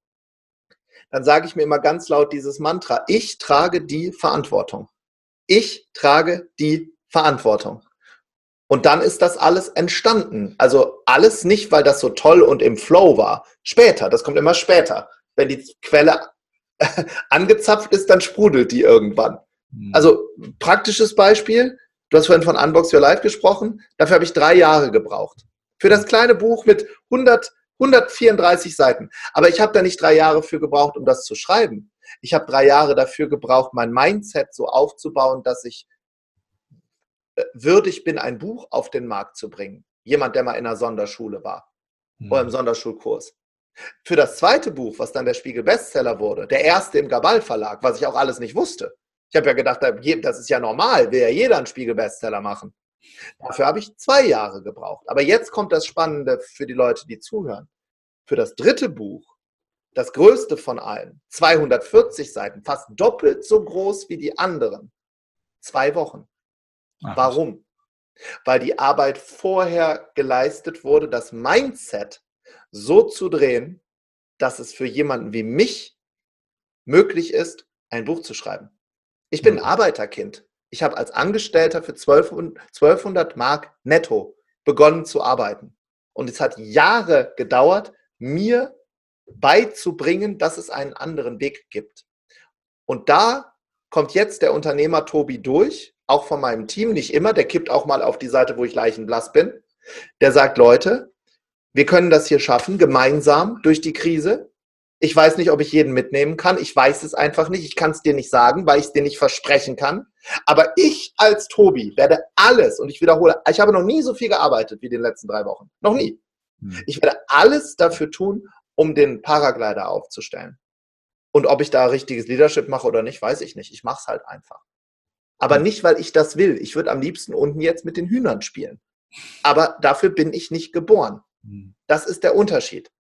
[SPEAKER 2] dann sage ich mir immer ganz laut dieses Mantra, ich trage die Verantwortung. Ich trage die Verantwortung. Und dann ist das alles entstanden. Also alles nicht, weil das so toll und im Flow war. Später, das kommt immer später. Wenn die Quelle angezapft ist, dann sprudelt die irgendwann. Mhm. Also praktisches Beispiel, du hast vorhin von Unbox Your Life gesprochen, dafür habe ich drei Jahre gebraucht. Für das kleine Buch mit 100, 134 Seiten. Aber ich habe da nicht drei Jahre für gebraucht, um das zu schreiben. Ich habe drei Jahre dafür gebraucht, mein Mindset so aufzubauen, dass ich würdig bin, ein Buch auf den Markt zu bringen. Jemand, der mal in einer Sonderschule war mhm. oder im Sonderschulkurs. Für das zweite Buch, was dann der Spiegel Bestseller wurde, der erste im Gabal Verlag, was ich auch alles nicht wusste. Ich habe ja gedacht, das ist ja normal, will ja jeder einen Spiegel Bestseller machen. Dafür habe ich zwei Jahre gebraucht. Aber jetzt kommt das Spannende für die Leute, die zuhören. Für das dritte Buch, das größte von allen, 240 Seiten, fast doppelt so groß wie die anderen, zwei Wochen. Ach. Warum? Weil die Arbeit vorher geleistet wurde, das Mindset so zu drehen, dass es für jemanden wie mich möglich ist, ein Buch zu schreiben. Ich bin ein mhm. Arbeiterkind. Ich habe als Angestellter für 1200 Mark netto begonnen zu arbeiten. Und es hat Jahre gedauert, mir beizubringen, dass es einen anderen Weg gibt. Und da kommt jetzt der Unternehmer Tobi durch auch von meinem Team, nicht immer, der kippt auch mal auf die Seite, wo ich leichenblass bin. Der sagt, Leute, wir können das hier schaffen, gemeinsam durch die Krise. Ich weiß nicht, ob ich jeden mitnehmen kann. Ich weiß es einfach nicht. Ich kann es dir nicht sagen, weil ich es dir nicht versprechen kann. Aber ich als Tobi werde alles, und ich wiederhole, ich habe noch nie so viel gearbeitet wie in den letzten drei Wochen. Noch nie. Hm. Ich werde alles dafür tun, um den Paraglider aufzustellen. Und ob ich da richtiges Leadership mache oder nicht, weiß ich nicht. Ich mache es halt einfach. Aber nicht, weil ich das will. Ich würde am liebsten unten jetzt mit den Hühnern spielen. Aber dafür bin ich nicht geboren. Hm. Das ist der Unterschied.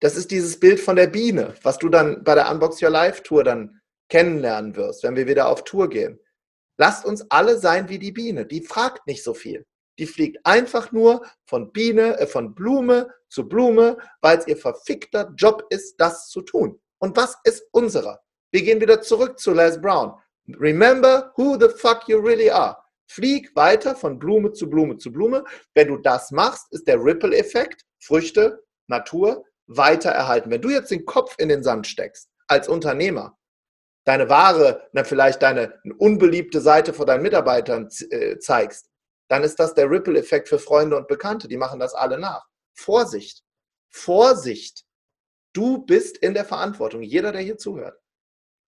[SPEAKER 2] Das ist dieses Bild von der Biene, was du dann bei der Unbox Your Life Tour dann kennenlernen wirst, wenn wir wieder auf Tour gehen. Lasst uns alle sein wie die Biene. Die fragt nicht so viel. Die fliegt einfach nur von Biene, äh, von Blume zu Blume, weil es ihr verfickter Job ist, das zu tun. Und was ist unserer? Wir gehen wieder zurück zu Les Brown. Remember who the fuck you really are. Flieg weiter von Blume zu Blume zu Blume. Wenn du das machst, ist der Ripple-Effekt, Früchte, Natur, weiter erhalten. Wenn du jetzt den Kopf in den Sand steckst, als Unternehmer, deine Ware, na, vielleicht deine unbeliebte Seite vor deinen Mitarbeitern äh, zeigst, dann ist das der Ripple-Effekt für Freunde und Bekannte. Die machen das alle nach. Vorsicht. Vorsicht. Du bist in der Verantwortung. Jeder, der hier zuhört.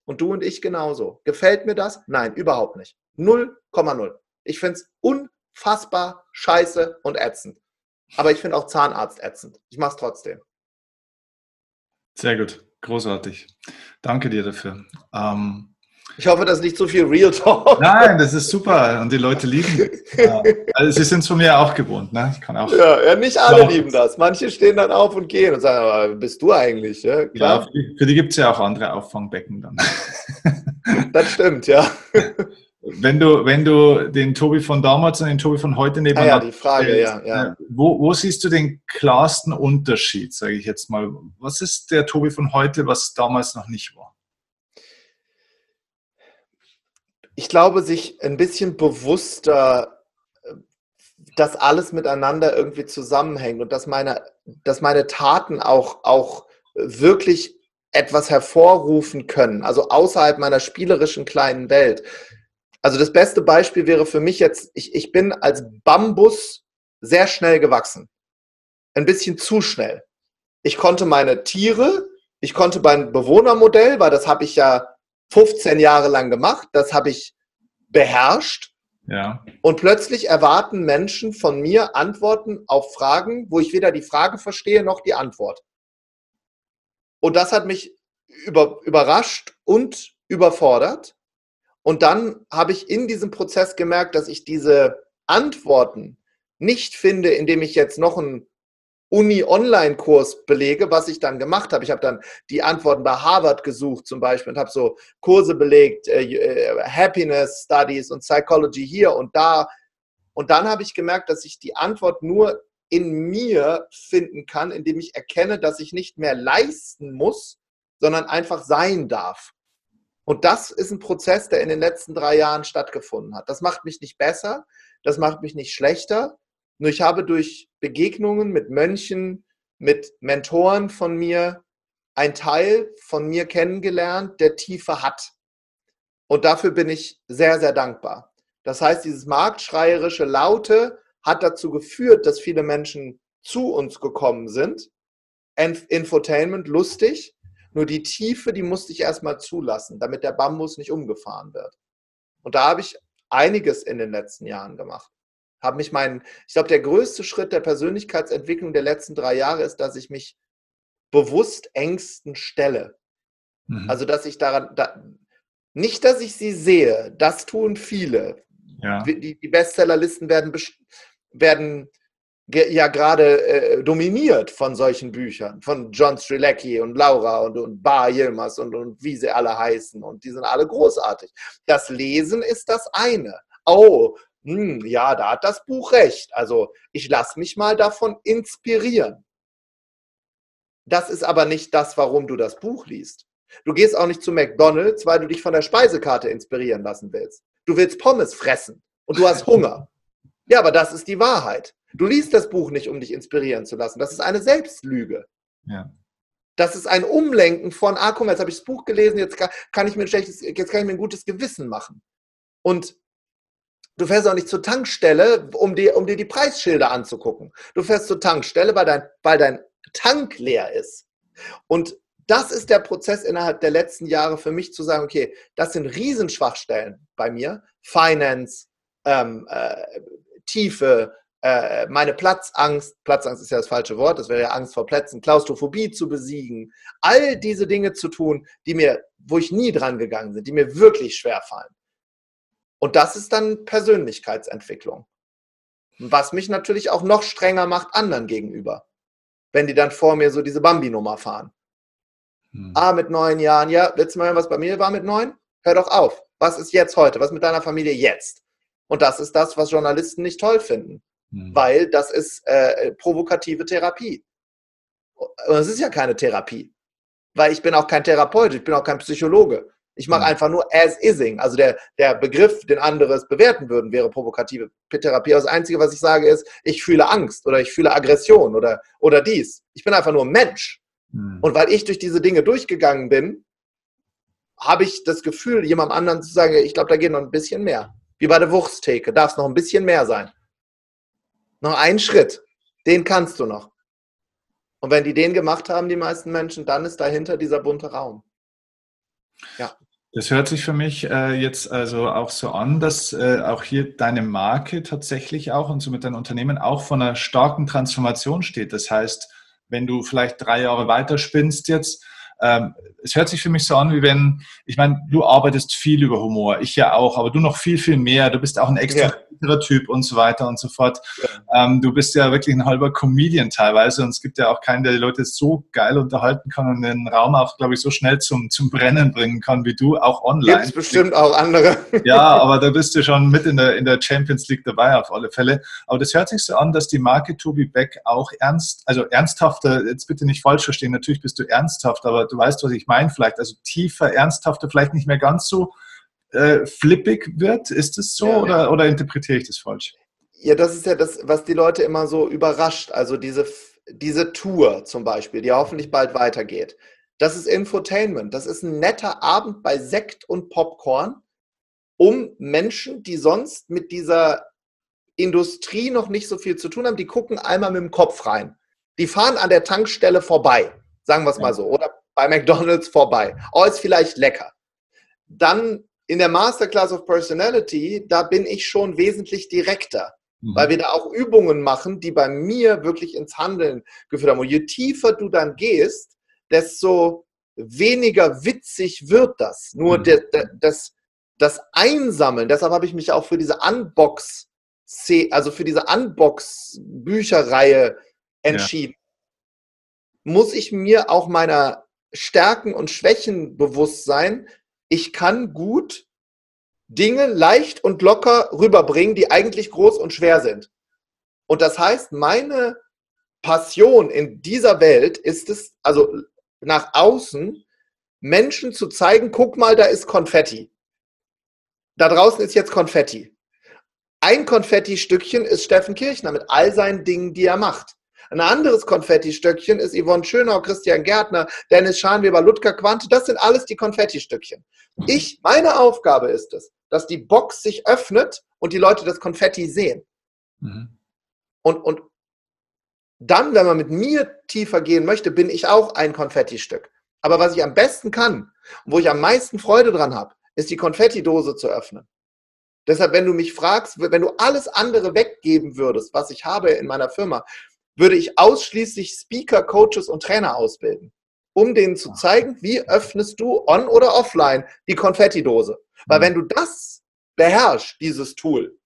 [SPEAKER 2] Und du und ich genauso. Gefällt mir das? Nein, überhaupt nicht. 0,0. Ich finde es unfassbar scheiße und ätzend. Aber ich finde auch Zahnarzt ätzend. Ich mache es trotzdem.
[SPEAKER 1] Sehr gut. Großartig. Danke dir dafür. Ähm,
[SPEAKER 2] ich hoffe, das ist nicht zu viel Real Talk.
[SPEAKER 1] Nein, das ist super und die Leute lieben ja. Also sie sind es von mir auch gewohnt. Ne? Ich kann auch.
[SPEAKER 2] Ja, ja nicht alle ja. lieben das. Manche stehen dann auf und gehen und sagen, aber bist du eigentlich? Ja,
[SPEAKER 1] ja für die, die gibt es ja auch andere Auffangbecken dann.
[SPEAKER 2] Das stimmt, ja.
[SPEAKER 1] Wenn du, wenn du den Tobi von damals und den Tobi von heute nebeneinander
[SPEAKER 2] ah, ja, die Frage, stellst, ja, ja.
[SPEAKER 1] Äh, wo, wo siehst du den klarsten Unterschied, sage ich jetzt mal? Was ist der Tobi von heute, was damals noch nicht war?
[SPEAKER 2] Ich glaube, sich ein bisschen bewusster, äh, dass alles miteinander irgendwie zusammenhängt und dass meine, dass meine Taten auch, auch wirklich etwas hervorrufen können, also außerhalb meiner spielerischen kleinen Welt. Also das beste Beispiel wäre für mich jetzt, ich, ich bin als Bambus sehr schnell gewachsen. Ein bisschen zu schnell. Ich konnte meine Tiere, ich konnte mein Bewohnermodell, weil das habe ich ja 15 Jahre lang gemacht. Das habe ich beherrscht.
[SPEAKER 1] Ja.
[SPEAKER 2] Und plötzlich erwarten Menschen von mir Antworten auf Fragen, wo ich weder die Frage verstehe noch die Antwort. Und das hat mich über, überrascht und überfordert. Und dann habe ich in diesem Prozess gemerkt, dass ich diese Antworten nicht finde, indem ich jetzt noch ein Uni-Online-Kurs belege, was ich dann gemacht habe. Ich habe dann die Antworten bei Harvard gesucht zum Beispiel und habe so Kurse belegt, äh, äh, Happiness Studies und Psychology hier und da. Und dann habe ich gemerkt, dass ich die Antwort nur in mir finden kann, indem ich erkenne, dass ich nicht mehr leisten muss, sondern einfach sein darf. Und das ist ein Prozess, der in den letzten drei Jahren stattgefunden hat. Das macht mich nicht besser, das macht mich nicht schlechter, nur ich habe durch Begegnungen mit Mönchen, mit Mentoren von mir, ein Teil von mir kennengelernt, der Tiefe hat. Und dafür bin ich sehr, sehr dankbar. Das heißt, dieses marktschreierische Laute hat dazu geführt, dass viele Menschen zu uns gekommen sind. Infotainment, lustig. Nur die Tiefe, die musste ich erstmal zulassen, damit der Bambus nicht umgefahren wird. Und da habe ich einiges in den letzten Jahren gemacht habe mich meinen, ich glaube, der größte Schritt der Persönlichkeitsentwicklung der letzten drei Jahre ist, dass ich mich bewusst Ängsten stelle. Mhm. Also, dass ich daran, da, nicht, dass ich sie sehe, das tun viele. Ja. Die, die Bestsellerlisten werden, werden ja gerade äh, dominiert von solchen Büchern, von John Strilecki und Laura und, und Bar Yilmaz und, und wie sie alle heißen. Und die sind alle großartig. Das Lesen ist das eine. Oh, hm, ja, da hat das Buch recht. Also ich lasse mich mal davon inspirieren. Das ist aber nicht das, warum du das Buch liest. Du gehst auch nicht zu McDonald's, weil du dich von der Speisekarte inspirieren lassen willst. Du willst Pommes fressen und du hast Hunger. Ja, aber das ist die Wahrheit. Du liest das Buch nicht, um dich inspirieren zu lassen. Das ist eine Selbstlüge.
[SPEAKER 1] Ja.
[SPEAKER 2] Das ist ein Umlenken von, ah, guck mal, jetzt habe ich das Buch gelesen, jetzt kann ich mir ein schlechtes, jetzt kann ich mir ein gutes Gewissen machen. Und Du fährst auch nicht zur Tankstelle, um dir, um dir die Preisschilder anzugucken. Du fährst zur Tankstelle, weil dein, weil dein Tank leer ist. Und das ist der Prozess innerhalb der letzten Jahre für mich zu sagen, okay, das sind Riesenschwachstellen bei mir. Finance, ähm, äh, Tiefe, äh, meine Platzangst, Platzangst ist ja das falsche Wort, das wäre ja Angst vor Plätzen, Klaustrophobie zu besiegen, all diese Dinge zu tun, die mir, wo ich nie dran gegangen bin, die mir wirklich schwer fallen. Und das ist dann Persönlichkeitsentwicklung. Was mich natürlich auch noch strenger macht anderen gegenüber. Wenn die dann vor mir so diese Bambi-Nummer fahren. Hm. Ah, mit neun Jahren, ja, willst du mal hören, was bei mir war mit neun? Hör doch auf. Was ist jetzt heute? Was mit deiner Familie jetzt? Und das ist das, was Journalisten nicht toll finden. Hm. Weil das ist äh, provokative Therapie. Und es ist ja keine Therapie. Weil ich bin auch kein Therapeut, ich bin auch kein Psychologe. Ich mache einfach nur as-ising. Also der, der Begriff, den anderes bewerten würden, wäre provokative Therapie. Das Einzige, was ich sage, ist, ich fühle Angst oder ich fühle Aggression oder, oder dies. Ich bin einfach nur Mensch. Mhm. Und weil ich durch diese Dinge durchgegangen bin, habe ich das Gefühl, jemandem anderen zu sagen, ich glaube, da geht noch ein bisschen mehr. Wie bei der Wursttheke, darf es noch ein bisschen mehr sein. Noch einen Schritt. Den kannst du noch. Und wenn die den gemacht haben, die meisten Menschen, dann ist dahinter dieser bunte Raum.
[SPEAKER 1] Ja. Das hört sich für mich äh, jetzt also auch so an, dass äh, auch hier deine Marke tatsächlich auch und somit dein Unternehmen auch von einer starken Transformation steht. Das heißt, wenn du vielleicht drei Jahre weiter spinnst jetzt, ähm, es hört sich für mich so an, wie wenn, ich meine, du arbeitest viel über Humor, ich ja auch, aber du noch viel, viel mehr. Du bist auch ein extra ja. Typ und so weiter und so fort. Ja. Ähm, du bist ja wirklich ein halber Comedian teilweise und es gibt ja auch keinen, der die Leute so geil unterhalten kann und den Raum auch, glaube ich, so schnell zum, zum Brennen bringen kann wie du, auch online.
[SPEAKER 2] Gibt bestimmt auch andere.
[SPEAKER 1] Ja, aber da bist du schon mit in der, in der Champions League dabei auf alle Fälle. Aber das hört sich so an, dass die Marke Tobi Beck auch ernst, also ernsthafter, jetzt bitte nicht falsch verstehen, natürlich bist du ernsthaft, aber du weißt, was ich meine vielleicht, also tiefer, ernsthafter, vielleicht nicht mehr ganz so äh, flippig wird. Ist es so ja, oder, ja. oder interpretiere ich das falsch?
[SPEAKER 2] Ja, das ist ja das, was die Leute immer so überrascht. Also diese, diese Tour zum Beispiel, die hoffentlich bald weitergeht. Das ist Infotainment. Das ist ein netter Abend bei Sekt und Popcorn, um Menschen, die sonst mit dieser Industrie noch nicht so viel zu tun haben, die gucken einmal mit dem Kopf rein. Die fahren an der Tankstelle vorbei, sagen wir es mal so, oder bei McDonald's vorbei. Oh, ist vielleicht lecker. Dann in der Masterclass of Personality, da bin ich schon wesentlich direkter, mhm. weil wir da auch Übungen machen, die bei mir wirklich ins Handeln geführt haben. Und je tiefer du dann gehst, desto weniger witzig wird das. Nur mhm. de, das, das Einsammeln, deshalb habe ich mich auch für diese Unbox, also für diese Unbox-Bücherreihe entschieden. Ja. Muss ich mir auch meiner Stärken und Schwächen bewusst sein. Ich kann gut Dinge leicht und locker rüberbringen, die eigentlich groß und schwer sind. Und das heißt, meine Passion in dieser Welt ist es, also nach außen, Menschen zu zeigen, guck mal, da ist Konfetti. Da draußen ist jetzt Konfetti. Ein Konfetti-Stückchen ist Steffen Kirchner mit all seinen Dingen, die er macht. Ein anderes Konfettistöckchen ist Yvonne Schönau, Christian Gärtner, Dennis Schanweber, Ludger Quante. Das sind alles die Konfettistöckchen. Ich, meine Aufgabe ist es, dass die Box sich öffnet und die Leute das Konfetti sehen. Mhm. Und, und dann, wenn man mit mir tiefer gehen möchte, bin ich auch ein Konfettistück. Aber was ich am besten kann, wo ich am meisten Freude dran habe, ist die Konfettidose zu öffnen. Deshalb, wenn du mich fragst, wenn du alles andere weggeben würdest, was ich habe in meiner Firma, würde ich ausschließlich Speaker, Coaches und Trainer ausbilden, um denen zu zeigen, wie öffnest du on oder offline die Konfettidose. Weil mhm. wenn du das beherrschst, dieses Tool,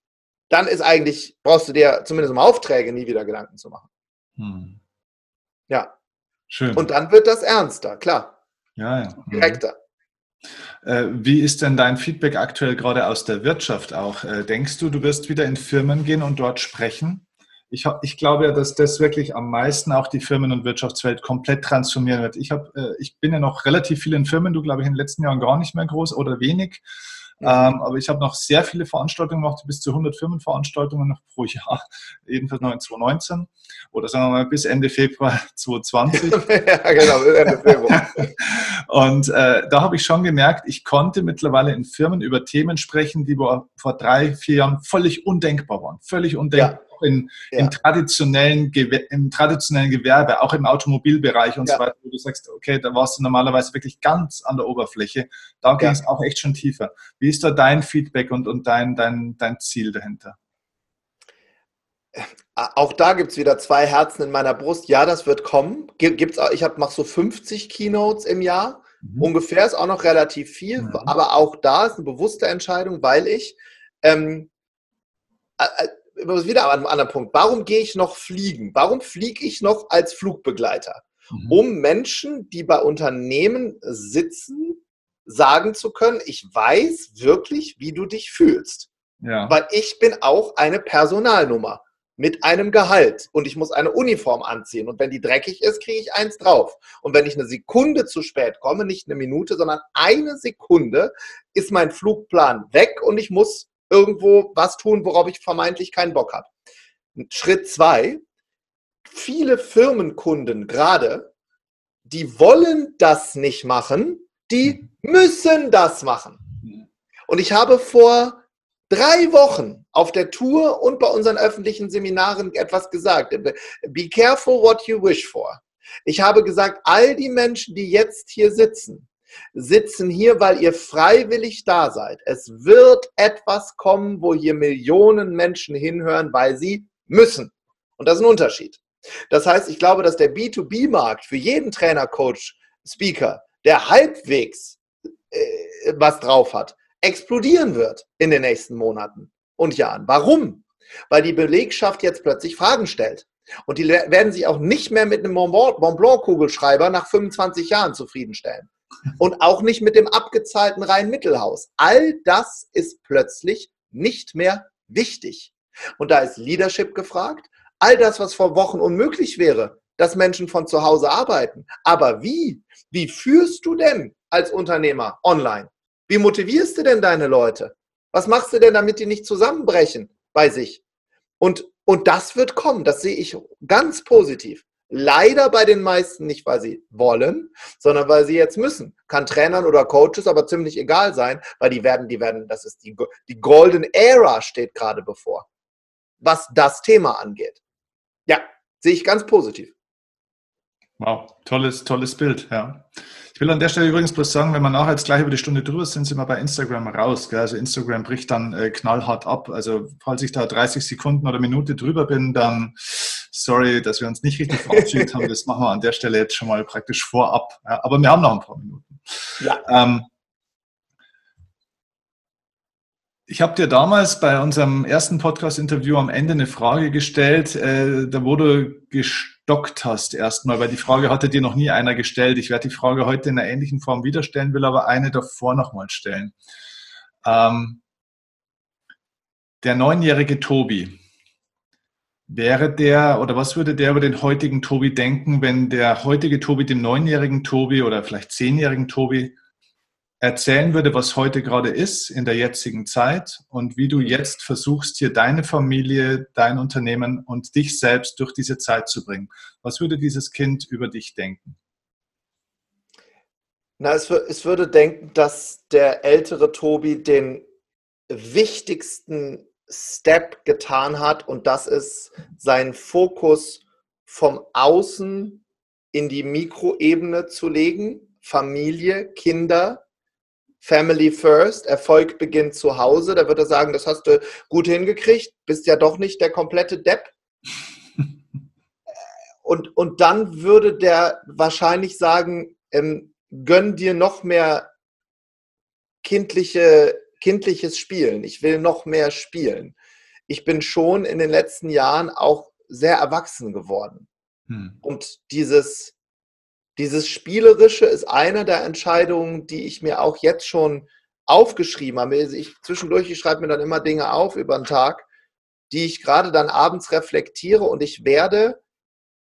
[SPEAKER 2] dann ist eigentlich, brauchst du dir zumindest um Aufträge nie wieder Gedanken zu machen. Hm. Ja. Schön. Und dann wird das ernster, klar.
[SPEAKER 1] Ja, ja. Mhm. Direkter. Äh, wie ist denn dein Feedback aktuell gerade aus der Wirtschaft auch? Äh, denkst du, du wirst wieder in Firmen gehen und dort sprechen? Ich, ich glaube ja, dass das wirklich am meisten auch die Firmen- und Wirtschaftswelt komplett transformieren wird. Ich, hab, äh, ich bin ja noch relativ viel in Firmen, du glaube ich in den letzten Jahren gar nicht mehr groß oder wenig. Ähm, aber ich habe noch sehr viele Veranstaltungen gemacht, bis zu 100 Firmenveranstaltungen noch pro Jahr, jedenfalls noch in 2019 oder sagen wir mal bis Ende Februar 2020. ja, genau, Ende Februar. Und äh, da habe ich schon gemerkt, ich konnte mittlerweile in Firmen über Themen sprechen, die vor drei, vier Jahren völlig undenkbar waren. Völlig undenkbar. Ja in, ja. im, traditionellen im traditionellen Gewerbe, auch im Automobilbereich und ja. so weiter, wo du sagst, okay, da warst du normalerweise wirklich ganz an der Oberfläche. Da ging es auch echt schon tiefer. Wie ist da dein Feedback und, und dein, dein, dein Ziel dahinter?
[SPEAKER 2] Auch da gibt es wieder zwei Herzen in meiner Brust. Ja, das wird kommen. Gibt's auch, ich mache so 50 Keynotes im Jahr. Mhm. Ungefähr ist auch noch relativ viel, mhm. aber auch da ist eine bewusste Entscheidung, weil ich ähm, wieder an einem anderen Punkt. Warum gehe ich noch fliegen? Warum fliege ich noch als Flugbegleiter? Mhm. Um Menschen, die bei Unternehmen sitzen, sagen zu können, ich weiß wirklich, wie du dich fühlst. Ja. Weil ich bin auch eine Personalnummer mit einem Gehalt und ich muss eine Uniform anziehen. Und wenn die dreckig ist, kriege ich eins drauf. Und wenn ich eine Sekunde zu spät komme, nicht eine Minute, sondern eine Sekunde, ist mein Flugplan weg und ich muss irgendwo was tun, worauf ich vermeintlich keinen Bock habe. Schritt zwei, viele Firmenkunden gerade, die wollen das nicht machen, die müssen das machen. Und ich habe vor drei Wochen auf der Tour und bei unseren öffentlichen Seminaren etwas gesagt. Be careful what you wish for. Ich habe gesagt, all die Menschen, die jetzt hier sitzen, sitzen hier, weil ihr freiwillig da seid. Es wird etwas kommen, wo hier Millionen Menschen hinhören, weil sie müssen. Und das ist ein Unterschied. Das heißt, ich glaube, dass der B2B-Markt für jeden Trainer, Coach, Speaker, der halbwegs äh, was drauf hat, explodieren wird in den nächsten Monaten und Jahren. Warum? Weil die Belegschaft jetzt plötzlich Fragen stellt. Und die werden sich auch nicht mehr mit einem Mont Blanc-Kugelschreiber nach 25 Jahren zufriedenstellen. Und auch nicht mit dem abgezahlten Rhein-Mittelhaus. All das ist plötzlich nicht mehr wichtig. Und da ist Leadership gefragt. All das, was vor Wochen unmöglich wäre, dass Menschen von zu Hause arbeiten. Aber wie? Wie führst du denn als Unternehmer online? Wie motivierst du denn deine Leute? Was machst du denn, damit die nicht zusammenbrechen bei sich? Und, und das wird kommen, das sehe ich ganz positiv. Leider bei den meisten nicht, weil sie wollen, sondern weil sie jetzt müssen. Kann Trainern oder Coaches aber ziemlich egal sein, weil die werden, die werden, das ist die, die Golden Era steht gerade bevor, was das Thema angeht. Ja, sehe ich ganz positiv.
[SPEAKER 1] Wow, tolles, tolles Bild, ja. Ich will an der Stelle übrigens bloß sagen, wenn wir nachher jetzt gleich über die Stunde drüber sind, sind wir bei Instagram raus. Gell? Also Instagram bricht dann äh, knallhart ab. Also falls ich da 30 Sekunden oder Minute drüber bin, dann sorry, dass wir uns nicht richtig verabschiedet haben. Das machen wir an der Stelle jetzt schon mal praktisch vorab. Ja, aber wir haben noch ein paar Minuten. Ja. Ähm, Ich habe dir damals bei unserem ersten Podcast-Interview am Ende eine Frage gestellt, äh, da wo du gestockt hast erstmal, weil die Frage hatte dir noch nie einer gestellt. Ich werde die Frage heute in einer ähnlichen Form wieder stellen, will aber eine davor nochmal stellen. Ähm, der neunjährige Tobi, wäre der oder was würde der über den heutigen Tobi denken, wenn der heutige Tobi dem neunjährigen Tobi oder vielleicht zehnjährigen Tobi erzählen würde, was heute gerade ist in der jetzigen Zeit und wie du jetzt versuchst, hier deine Familie, dein Unternehmen und dich selbst durch diese Zeit zu bringen. Was würde dieses Kind über dich denken?
[SPEAKER 2] Na, es, es würde denken, dass der ältere Tobi den wichtigsten Step getan hat und das ist seinen Fokus vom Außen in die Mikroebene zu legen, Familie, Kinder, Family First, Erfolg beginnt zu Hause. Da wird er sagen, das hast du gut hingekriegt, bist ja doch nicht der komplette Depp. und, und dann würde der wahrscheinlich sagen, ähm, gönn dir noch mehr kindliche, kindliches Spielen. Ich will noch mehr spielen. Ich bin schon in den letzten Jahren auch sehr erwachsen geworden. Hm. Und dieses, dieses Spielerische ist eine der Entscheidungen, die ich mir auch jetzt schon aufgeschrieben habe. Ich zwischendurch, ich schreibe mir dann immer Dinge auf über den Tag, die ich gerade dann abends reflektiere und ich werde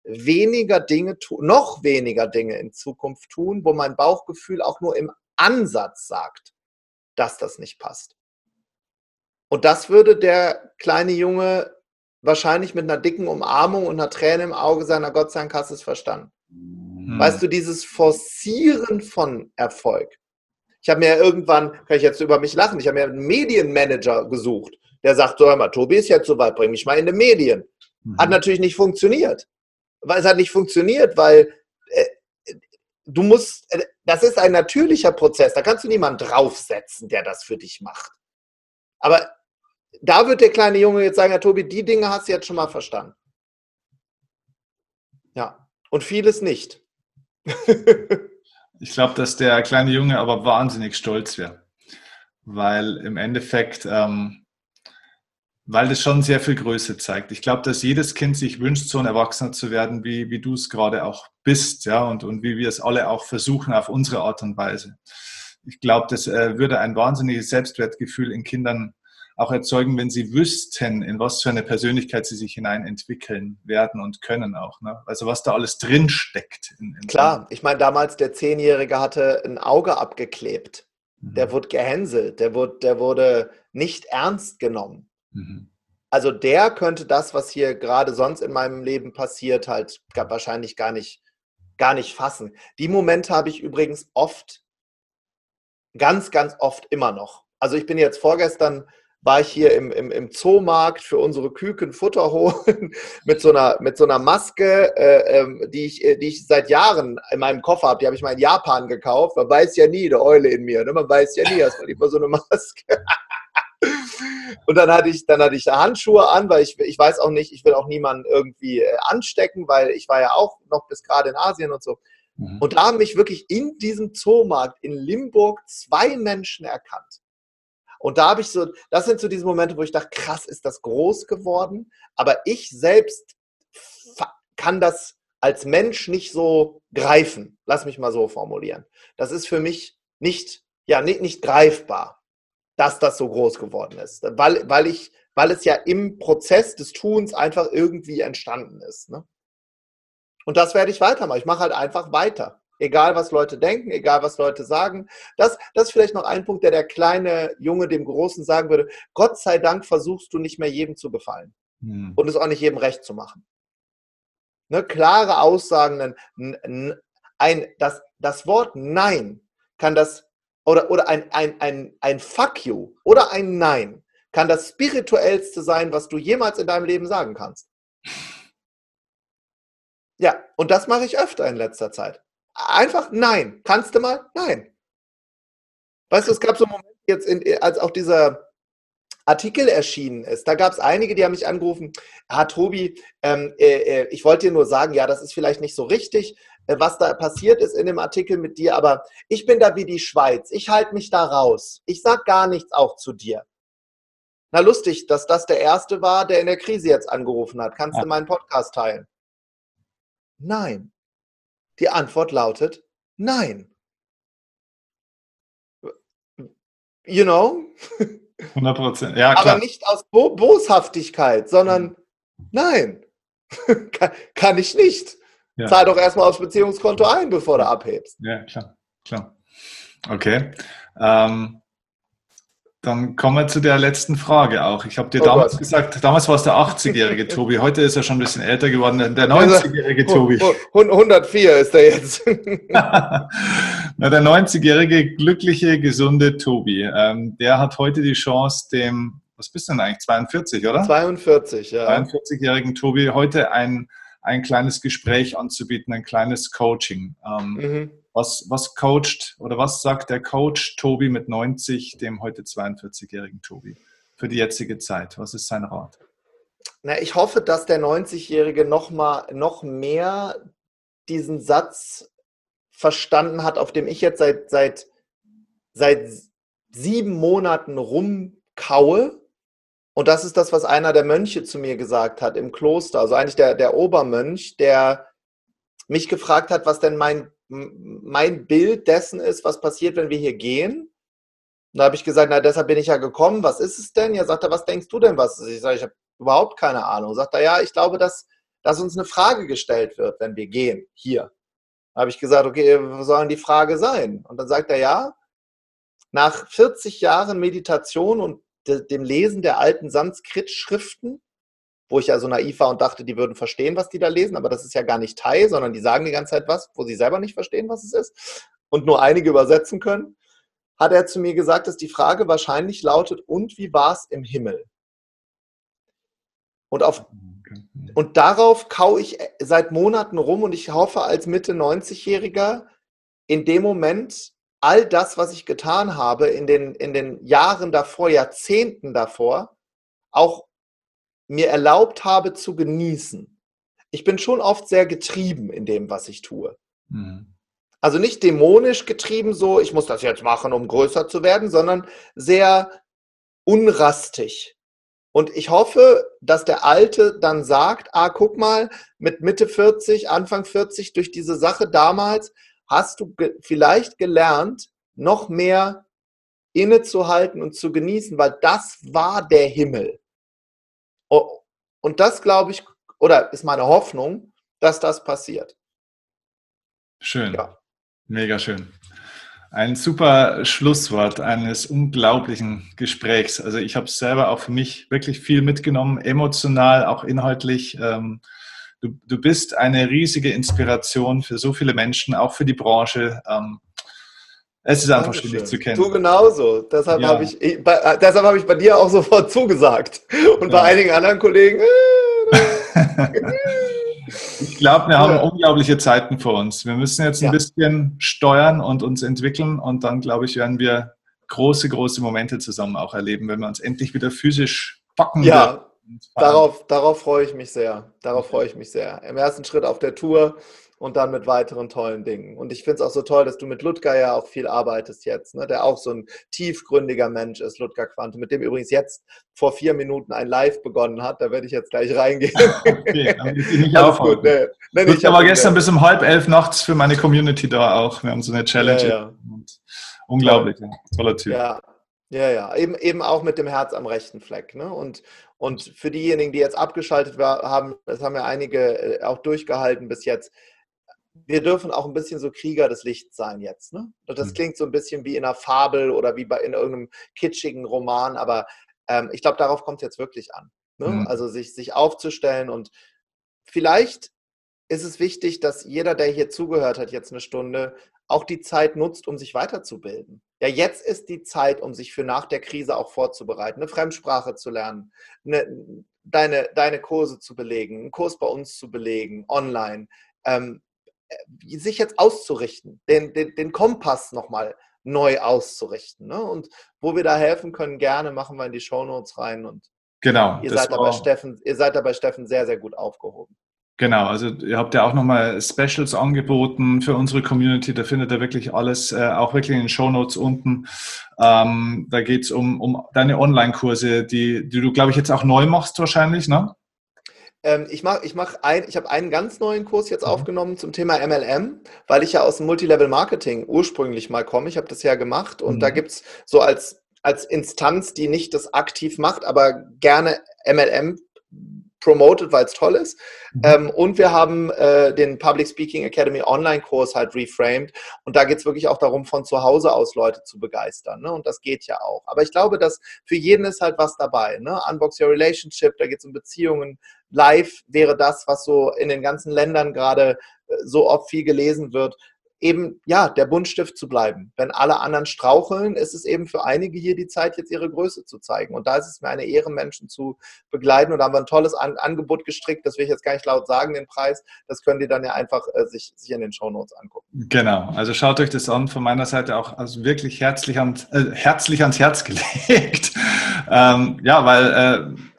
[SPEAKER 2] weniger Dinge tun, noch weniger Dinge in Zukunft tun, wo mein Bauchgefühl auch nur im Ansatz sagt, dass das nicht passt. Und das würde der kleine Junge wahrscheinlich mit einer dicken Umarmung und einer Träne im Auge seiner Gott sein Kass ist verstanden. Hm. Weißt du, dieses Forcieren von Erfolg. Ich habe mir irgendwann, kann ich jetzt über mich lachen, ich habe mir einen Medienmanager gesucht, der sagt, so hör mal, Tobi ist jetzt soweit, bring mich mal in die Medien. Mhm. Hat natürlich nicht funktioniert. Weil es hat nicht funktioniert, weil äh, du musst, äh, das ist ein natürlicher Prozess, da kannst du niemanden draufsetzen, der das für dich macht. Aber da wird der kleine Junge jetzt sagen, ja, Tobi, die Dinge hast du jetzt schon mal verstanden. Ja, und vieles nicht
[SPEAKER 1] ich glaube, dass der kleine Junge aber wahnsinnig stolz wäre, weil im Endeffekt, ähm, weil das schon sehr viel Größe zeigt. Ich glaube, dass jedes Kind sich wünscht, so ein Erwachsener zu werden, wie, wie du es gerade auch bist, ja, und, und wie wir es alle auch versuchen auf unsere Art und Weise. Ich glaube, das äh, würde ein wahnsinniges Selbstwertgefühl in Kindern auch erzeugen, wenn sie wüssten, in was für eine Persönlichkeit sie sich hinein entwickeln werden und können auch. Ne? Also was da alles drin steckt.
[SPEAKER 2] In, in Klar, ich meine, damals der Zehnjährige hatte ein Auge abgeklebt. Mhm. Der wurde gehänselt, der wurde, der wurde nicht ernst genommen. Mhm. Also der könnte das, was hier gerade sonst in meinem Leben passiert, halt wahrscheinlich gar nicht, gar nicht fassen. Die Momente habe ich übrigens oft, ganz, ganz oft immer noch. Also ich bin jetzt vorgestern war ich hier im, im, im Zoomarkt für unsere Küken Futter holen mit so einer, mit so einer Maske, äh, ähm, die, ich, die ich seit Jahren in meinem Koffer habe. Die habe ich mal in Japan gekauft. Man weiß ja nie, der Eule in mir. Ne? Man weiß ja nie, hast man immer so eine Maske. Und dann hatte ich, dann hatte ich Handschuhe an, weil ich, ich weiß auch nicht, ich will auch niemanden irgendwie äh, anstecken, weil ich war ja auch noch bis gerade in Asien und so. Mhm. Und da haben mich wirklich in diesem Zoomarkt in Limburg zwei Menschen erkannt. Und da habe ich so, das sind so diese Momente, wo ich dachte, krass, ist das groß geworden. Aber ich selbst kann das als Mensch nicht so greifen. Lass mich mal so formulieren. Das ist für mich nicht, ja, nicht, nicht greifbar dass das so groß geworden ist. Weil, weil, ich, weil es ja im Prozess des Tuns einfach irgendwie entstanden ist. Ne? Und das werde ich weitermachen. Ich mache halt einfach weiter. Egal, was Leute denken, egal, was Leute sagen. Das, das ist vielleicht noch ein Punkt, der der kleine Junge dem Großen sagen würde. Gott sei Dank versuchst du nicht mehr jedem zu gefallen. Hm. Und es auch nicht jedem recht zu machen. Ne, klare Aussagen, ein, das, das Wort Nein kann das oder, oder ein, ein, ein, ein Fuck you oder ein Nein kann das spirituellste sein, was du jemals in deinem Leben sagen kannst. Ja, und das mache ich öfter in letzter Zeit. Einfach Nein. Kannst du mal? Nein. Weißt du, es gab so einen Moment jetzt, in, als auch dieser Artikel erschienen ist, da gab es einige, die haben mich angerufen, ah, Tobi, ähm, äh, äh, ich wollte dir nur sagen, ja, das ist vielleicht nicht so richtig, was da passiert ist in dem Artikel mit dir, aber ich bin da wie die Schweiz. Ich halte mich da raus. Ich sag gar nichts auch zu dir. Na, lustig, dass das der erste war, der in der Krise jetzt angerufen hat. Kannst ja. du meinen Podcast teilen? Nein. Die Antwort lautet nein. You know?
[SPEAKER 1] 100 Prozent, ja, klar.
[SPEAKER 2] Aber nicht aus Bo Boshaftigkeit, sondern nein. kann, kann ich nicht. Ja. Zahl doch erstmal aufs Beziehungskonto ein, bevor du abhebst.
[SPEAKER 1] Ja, klar, klar. Okay. Ähm, dann kommen wir zu der letzten Frage auch. Ich habe dir oh damals Gott. gesagt, damals war es der 80-jährige Tobi, heute ist er schon ein bisschen älter geworden, der 90-jährige Tobi.
[SPEAKER 2] 104 ist er jetzt.
[SPEAKER 1] Na, der 90-jährige, glückliche, gesunde Tobi, ähm, der hat heute die Chance, dem, was bist du denn eigentlich, 42, oder?
[SPEAKER 2] 42, ja.
[SPEAKER 1] 42-jährigen Tobi heute ein ein kleines Gespräch anzubieten, ein kleines Coaching. Ähm, mhm. was, was coacht oder was sagt der Coach Tobi mit 90 dem heute 42-jährigen Tobi für die jetzige Zeit? Was ist sein Rat?
[SPEAKER 2] Na, ich hoffe, dass der 90-Jährige noch mal noch mehr diesen Satz verstanden hat, auf dem ich jetzt seit, seit, seit sieben Monaten rumkaue und das ist das, was einer der Mönche zu mir gesagt hat im Kloster, also eigentlich der, der Obermönch, der mich gefragt hat, was denn mein, mein Bild dessen ist, was passiert, wenn wir hier gehen. Und da habe ich gesagt, na, deshalb bin ich ja gekommen, was ist es denn? Ja, sagt er, was denkst du denn, was ist? Ich sage, ich habe überhaupt keine Ahnung. Sagt er, ja, ich glaube, dass, dass uns eine Frage gestellt wird, wenn wir gehen, hier. Da habe ich gesagt, okay, was soll denn die Frage sein? Und dann sagt er, ja, nach 40 Jahren Meditation und dem Lesen der alten Sanskrit-Schriften, wo ich ja so naiv war und dachte, die würden verstehen, was die da lesen, aber das ist ja gar nicht Thai, sondern die sagen die ganze Zeit was, wo sie selber nicht verstehen, was es ist und nur einige übersetzen können, hat er zu mir gesagt, dass die Frage wahrscheinlich lautet, und wie war es im Himmel? Und, auf, und darauf kau ich seit Monaten rum und ich hoffe als Mitte 90-Jähriger in dem Moment all das, was ich getan habe in den, in den Jahren davor, Jahrzehnten davor, auch mir erlaubt habe zu genießen. Ich bin schon oft sehr getrieben in dem, was ich tue. Mhm. Also nicht dämonisch getrieben, so ich muss das jetzt machen, um größer zu werden, sondern sehr unrastig. Und ich hoffe, dass der Alte dann sagt, ah, guck mal, mit Mitte 40, Anfang 40, durch diese Sache damals, hast du ge vielleicht gelernt, noch mehr innezuhalten und zu genießen, weil das war der Himmel. Und das glaube ich, oder ist meine Hoffnung, dass das passiert.
[SPEAKER 1] Schön. Ja. Mega schön. Ein super Schlusswort eines unglaublichen Gesprächs. Also ich habe selber auch für mich wirklich viel mitgenommen, emotional, auch inhaltlich. Ähm, du, du bist eine riesige Inspiration für so viele Menschen, auch für die Branche. Ähm, Es ist einfach schön, dich zu kennen.
[SPEAKER 2] Du genauso. Deshalb ja. habe ich, ich, bei, äh, deshalb habe ich bei dir auch sofort zugesagt. Und ja. bei einigen anderen Kollegen. Äh,
[SPEAKER 1] ich glaube, wir haben unglaubliche Zeiten vor uns. Wir müssen jetzt ein ja. bisschen steuern und uns entwickeln und dann, glaube ich, werden wir große, große Momente zusammen auch erleben, wenn wir uns endlich wieder physisch packen.
[SPEAKER 2] Ja, darauf, darauf freue ich mich sehr. Darauf freue ich mich sehr. Im ersten Schritt auf der Tour und dann mit weiteren tollen Dingen. Und ich finde es auch so toll, dass du mit Ludger ja auch viel arbeitest jetzt, ne? der auch so ein tiefgründiger Mensch ist, Ludger Quante, mit dem übrigens jetzt vor vier Minuten ein Live begonnen hat. Da werde ich jetzt gleich reingehen. Okay,
[SPEAKER 1] dann ich nicht aufhalten. Nee, nee, Ludger war gestern bis um halb elf nachts für meine Community da auch. Wir haben so eine Challenge. Ja, ja. Unglaublich, toller Typ.
[SPEAKER 2] Ja, ja, ja, eben, eben auch mit dem Herz am rechten Fleck. Ne? Und, und für diejenigen, die jetzt abgeschaltet haben, es haben ja einige äh, auch durchgehalten bis jetzt, wir dürfen auch ein bisschen so Krieger des Lichts sein jetzt. Ne? Das mhm. klingt so ein bisschen wie in einer Fabel oder wie bei, in irgendeinem kitschigen Roman, aber ähm, ich glaube, darauf kommt es jetzt wirklich an. Ne? Mhm. Also sich, sich aufzustellen und vielleicht ist es wichtig, dass jeder, der hier zugehört hat, jetzt eine Stunde, auch die Zeit nutzt, um sich weiterzubilden. Ja, jetzt ist die Zeit, um sich für nach der Krise auch vorzubereiten, eine Fremdsprache zu lernen, eine, deine, deine Kurse zu belegen, einen Kurs bei uns zu belegen, online. Ähm, äh, sich jetzt auszurichten, den, den, den Kompass nochmal neu auszurichten. Ne? Und wo wir da helfen können, gerne machen wir in die Shownotes rein. Und
[SPEAKER 1] genau,
[SPEAKER 2] ihr seid, dabei Steffen, ihr seid dabei Steffen sehr, sehr gut aufgehoben.
[SPEAKER 1] Genau, also ihr habt ja auch nochmal Specials angeboten für unsere Community. Da findet ihr wirklich alles, äh, auch wirklich in den Shownotes unten. Ähm, da geht es um, um deine Online-Kurse, die, die du, glaube ich, jetzt auch neu machst wahrscheinlich, ne?
[SPEAKER 2] Ähm, ich mache ich mach ein, ich habe einen ganz neuen Kurs jetzt mhm. aufgenommen zum Thema MLM, weil ich ja aus dem Multilevel-Marketing ursprünglich mal komme. Ich habe das ja gemacht und mhm. da gibt es so als, als Instanz, die nicht das aktiv macht, aber gerne MLM promoted, weil es toll ist. Mhm. Ähm, und wir haben äh, den Public Speaking Academy Online-Kurs halt reframed. Und da geht es wirklich auch darum, von zu Hause aus Leute zu begeistern. Ne? Und das geht ja auch. Aber ich glaube, dass für jeden ist halt was dabei. Ne? Unbox Your Relationship, da geht es um Beziehungen. Live wäre das, was so in den ganzen Ländern gerade äh, so oft viel gelesen wird eben, ja, der Buntstift zu bleiben. Wenn alle anderen straucheln, ist es eben für einige hier die Zeit, jetzt ihre Größe zu zeigen. Und da ist es mir eine Ehre, Menschen zu begleiten. Und da haben wir ein tolles An Angebot gestrickt, das will ich jetzt gar nicht laut sagen, den Preis. Das könnt ihr dann ja einfach äh, sich, sich in den Shownotes angucken.
[SPEAKER 1] Genau, also schaut euch das an. Von meiner Seite auch also wirklich herzlich, an, äh, herzlich ans Herz gelegt. ähm, ja, weil... Äh,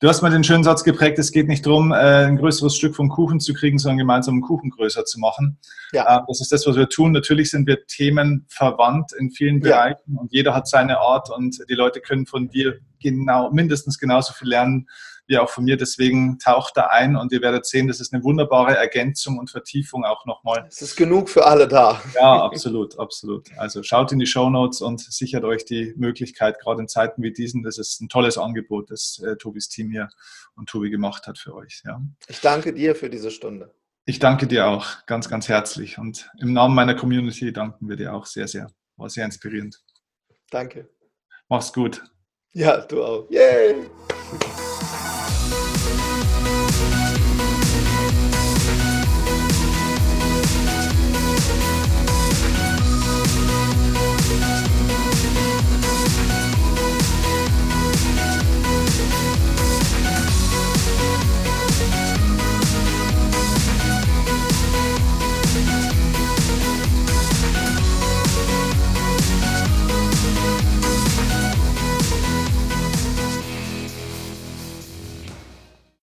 [SPEAKER 1] Du hast mal den schönen Satz geprägt, es geht nicht darum, äh, ein größeres Stück vom Kuchen zu kriegen, sondern gemeinsam einen Kuchen größer zu machen. Ja. Äh, das ist das, was wir tun. Natürlich sind wir themenverwandt in vielen Bereichen ja. und jeder hat seine Art und die Leute können von dir genau, mindestens genauso viel lernen wie auch von mir. Deswegen taucht da ein und ihr werdet sehen, das ist eine wunderbare Ergänzung und Vertiefung auch nochmal.
[SPEAKER 2] Es ist genug für alle da.
[SPEAKER 1] Ja, absolut, absolut. Also schaut in die Show Notes und sichert euch die Möglichkeit, gerade in Zeiten wie diesen. Das ist ein tolles Angebot, das äh, Tobis Team hier und Tobi gemacht hat für euch. Ja.
[SPEAKER 2] Ich danke dir für diese Stunde.
[SPEAKER 1] Ich danke dir auch ganz, ganz herzlich. Und im Namen meiner Community danken wir dir auch sehr, sehr. War sehr inspirierend.
[SPEAKER 2] Danke.
[SPEAKER 1] Mach's gut.
[SPEAKER 2] Ja, du auch. Yay!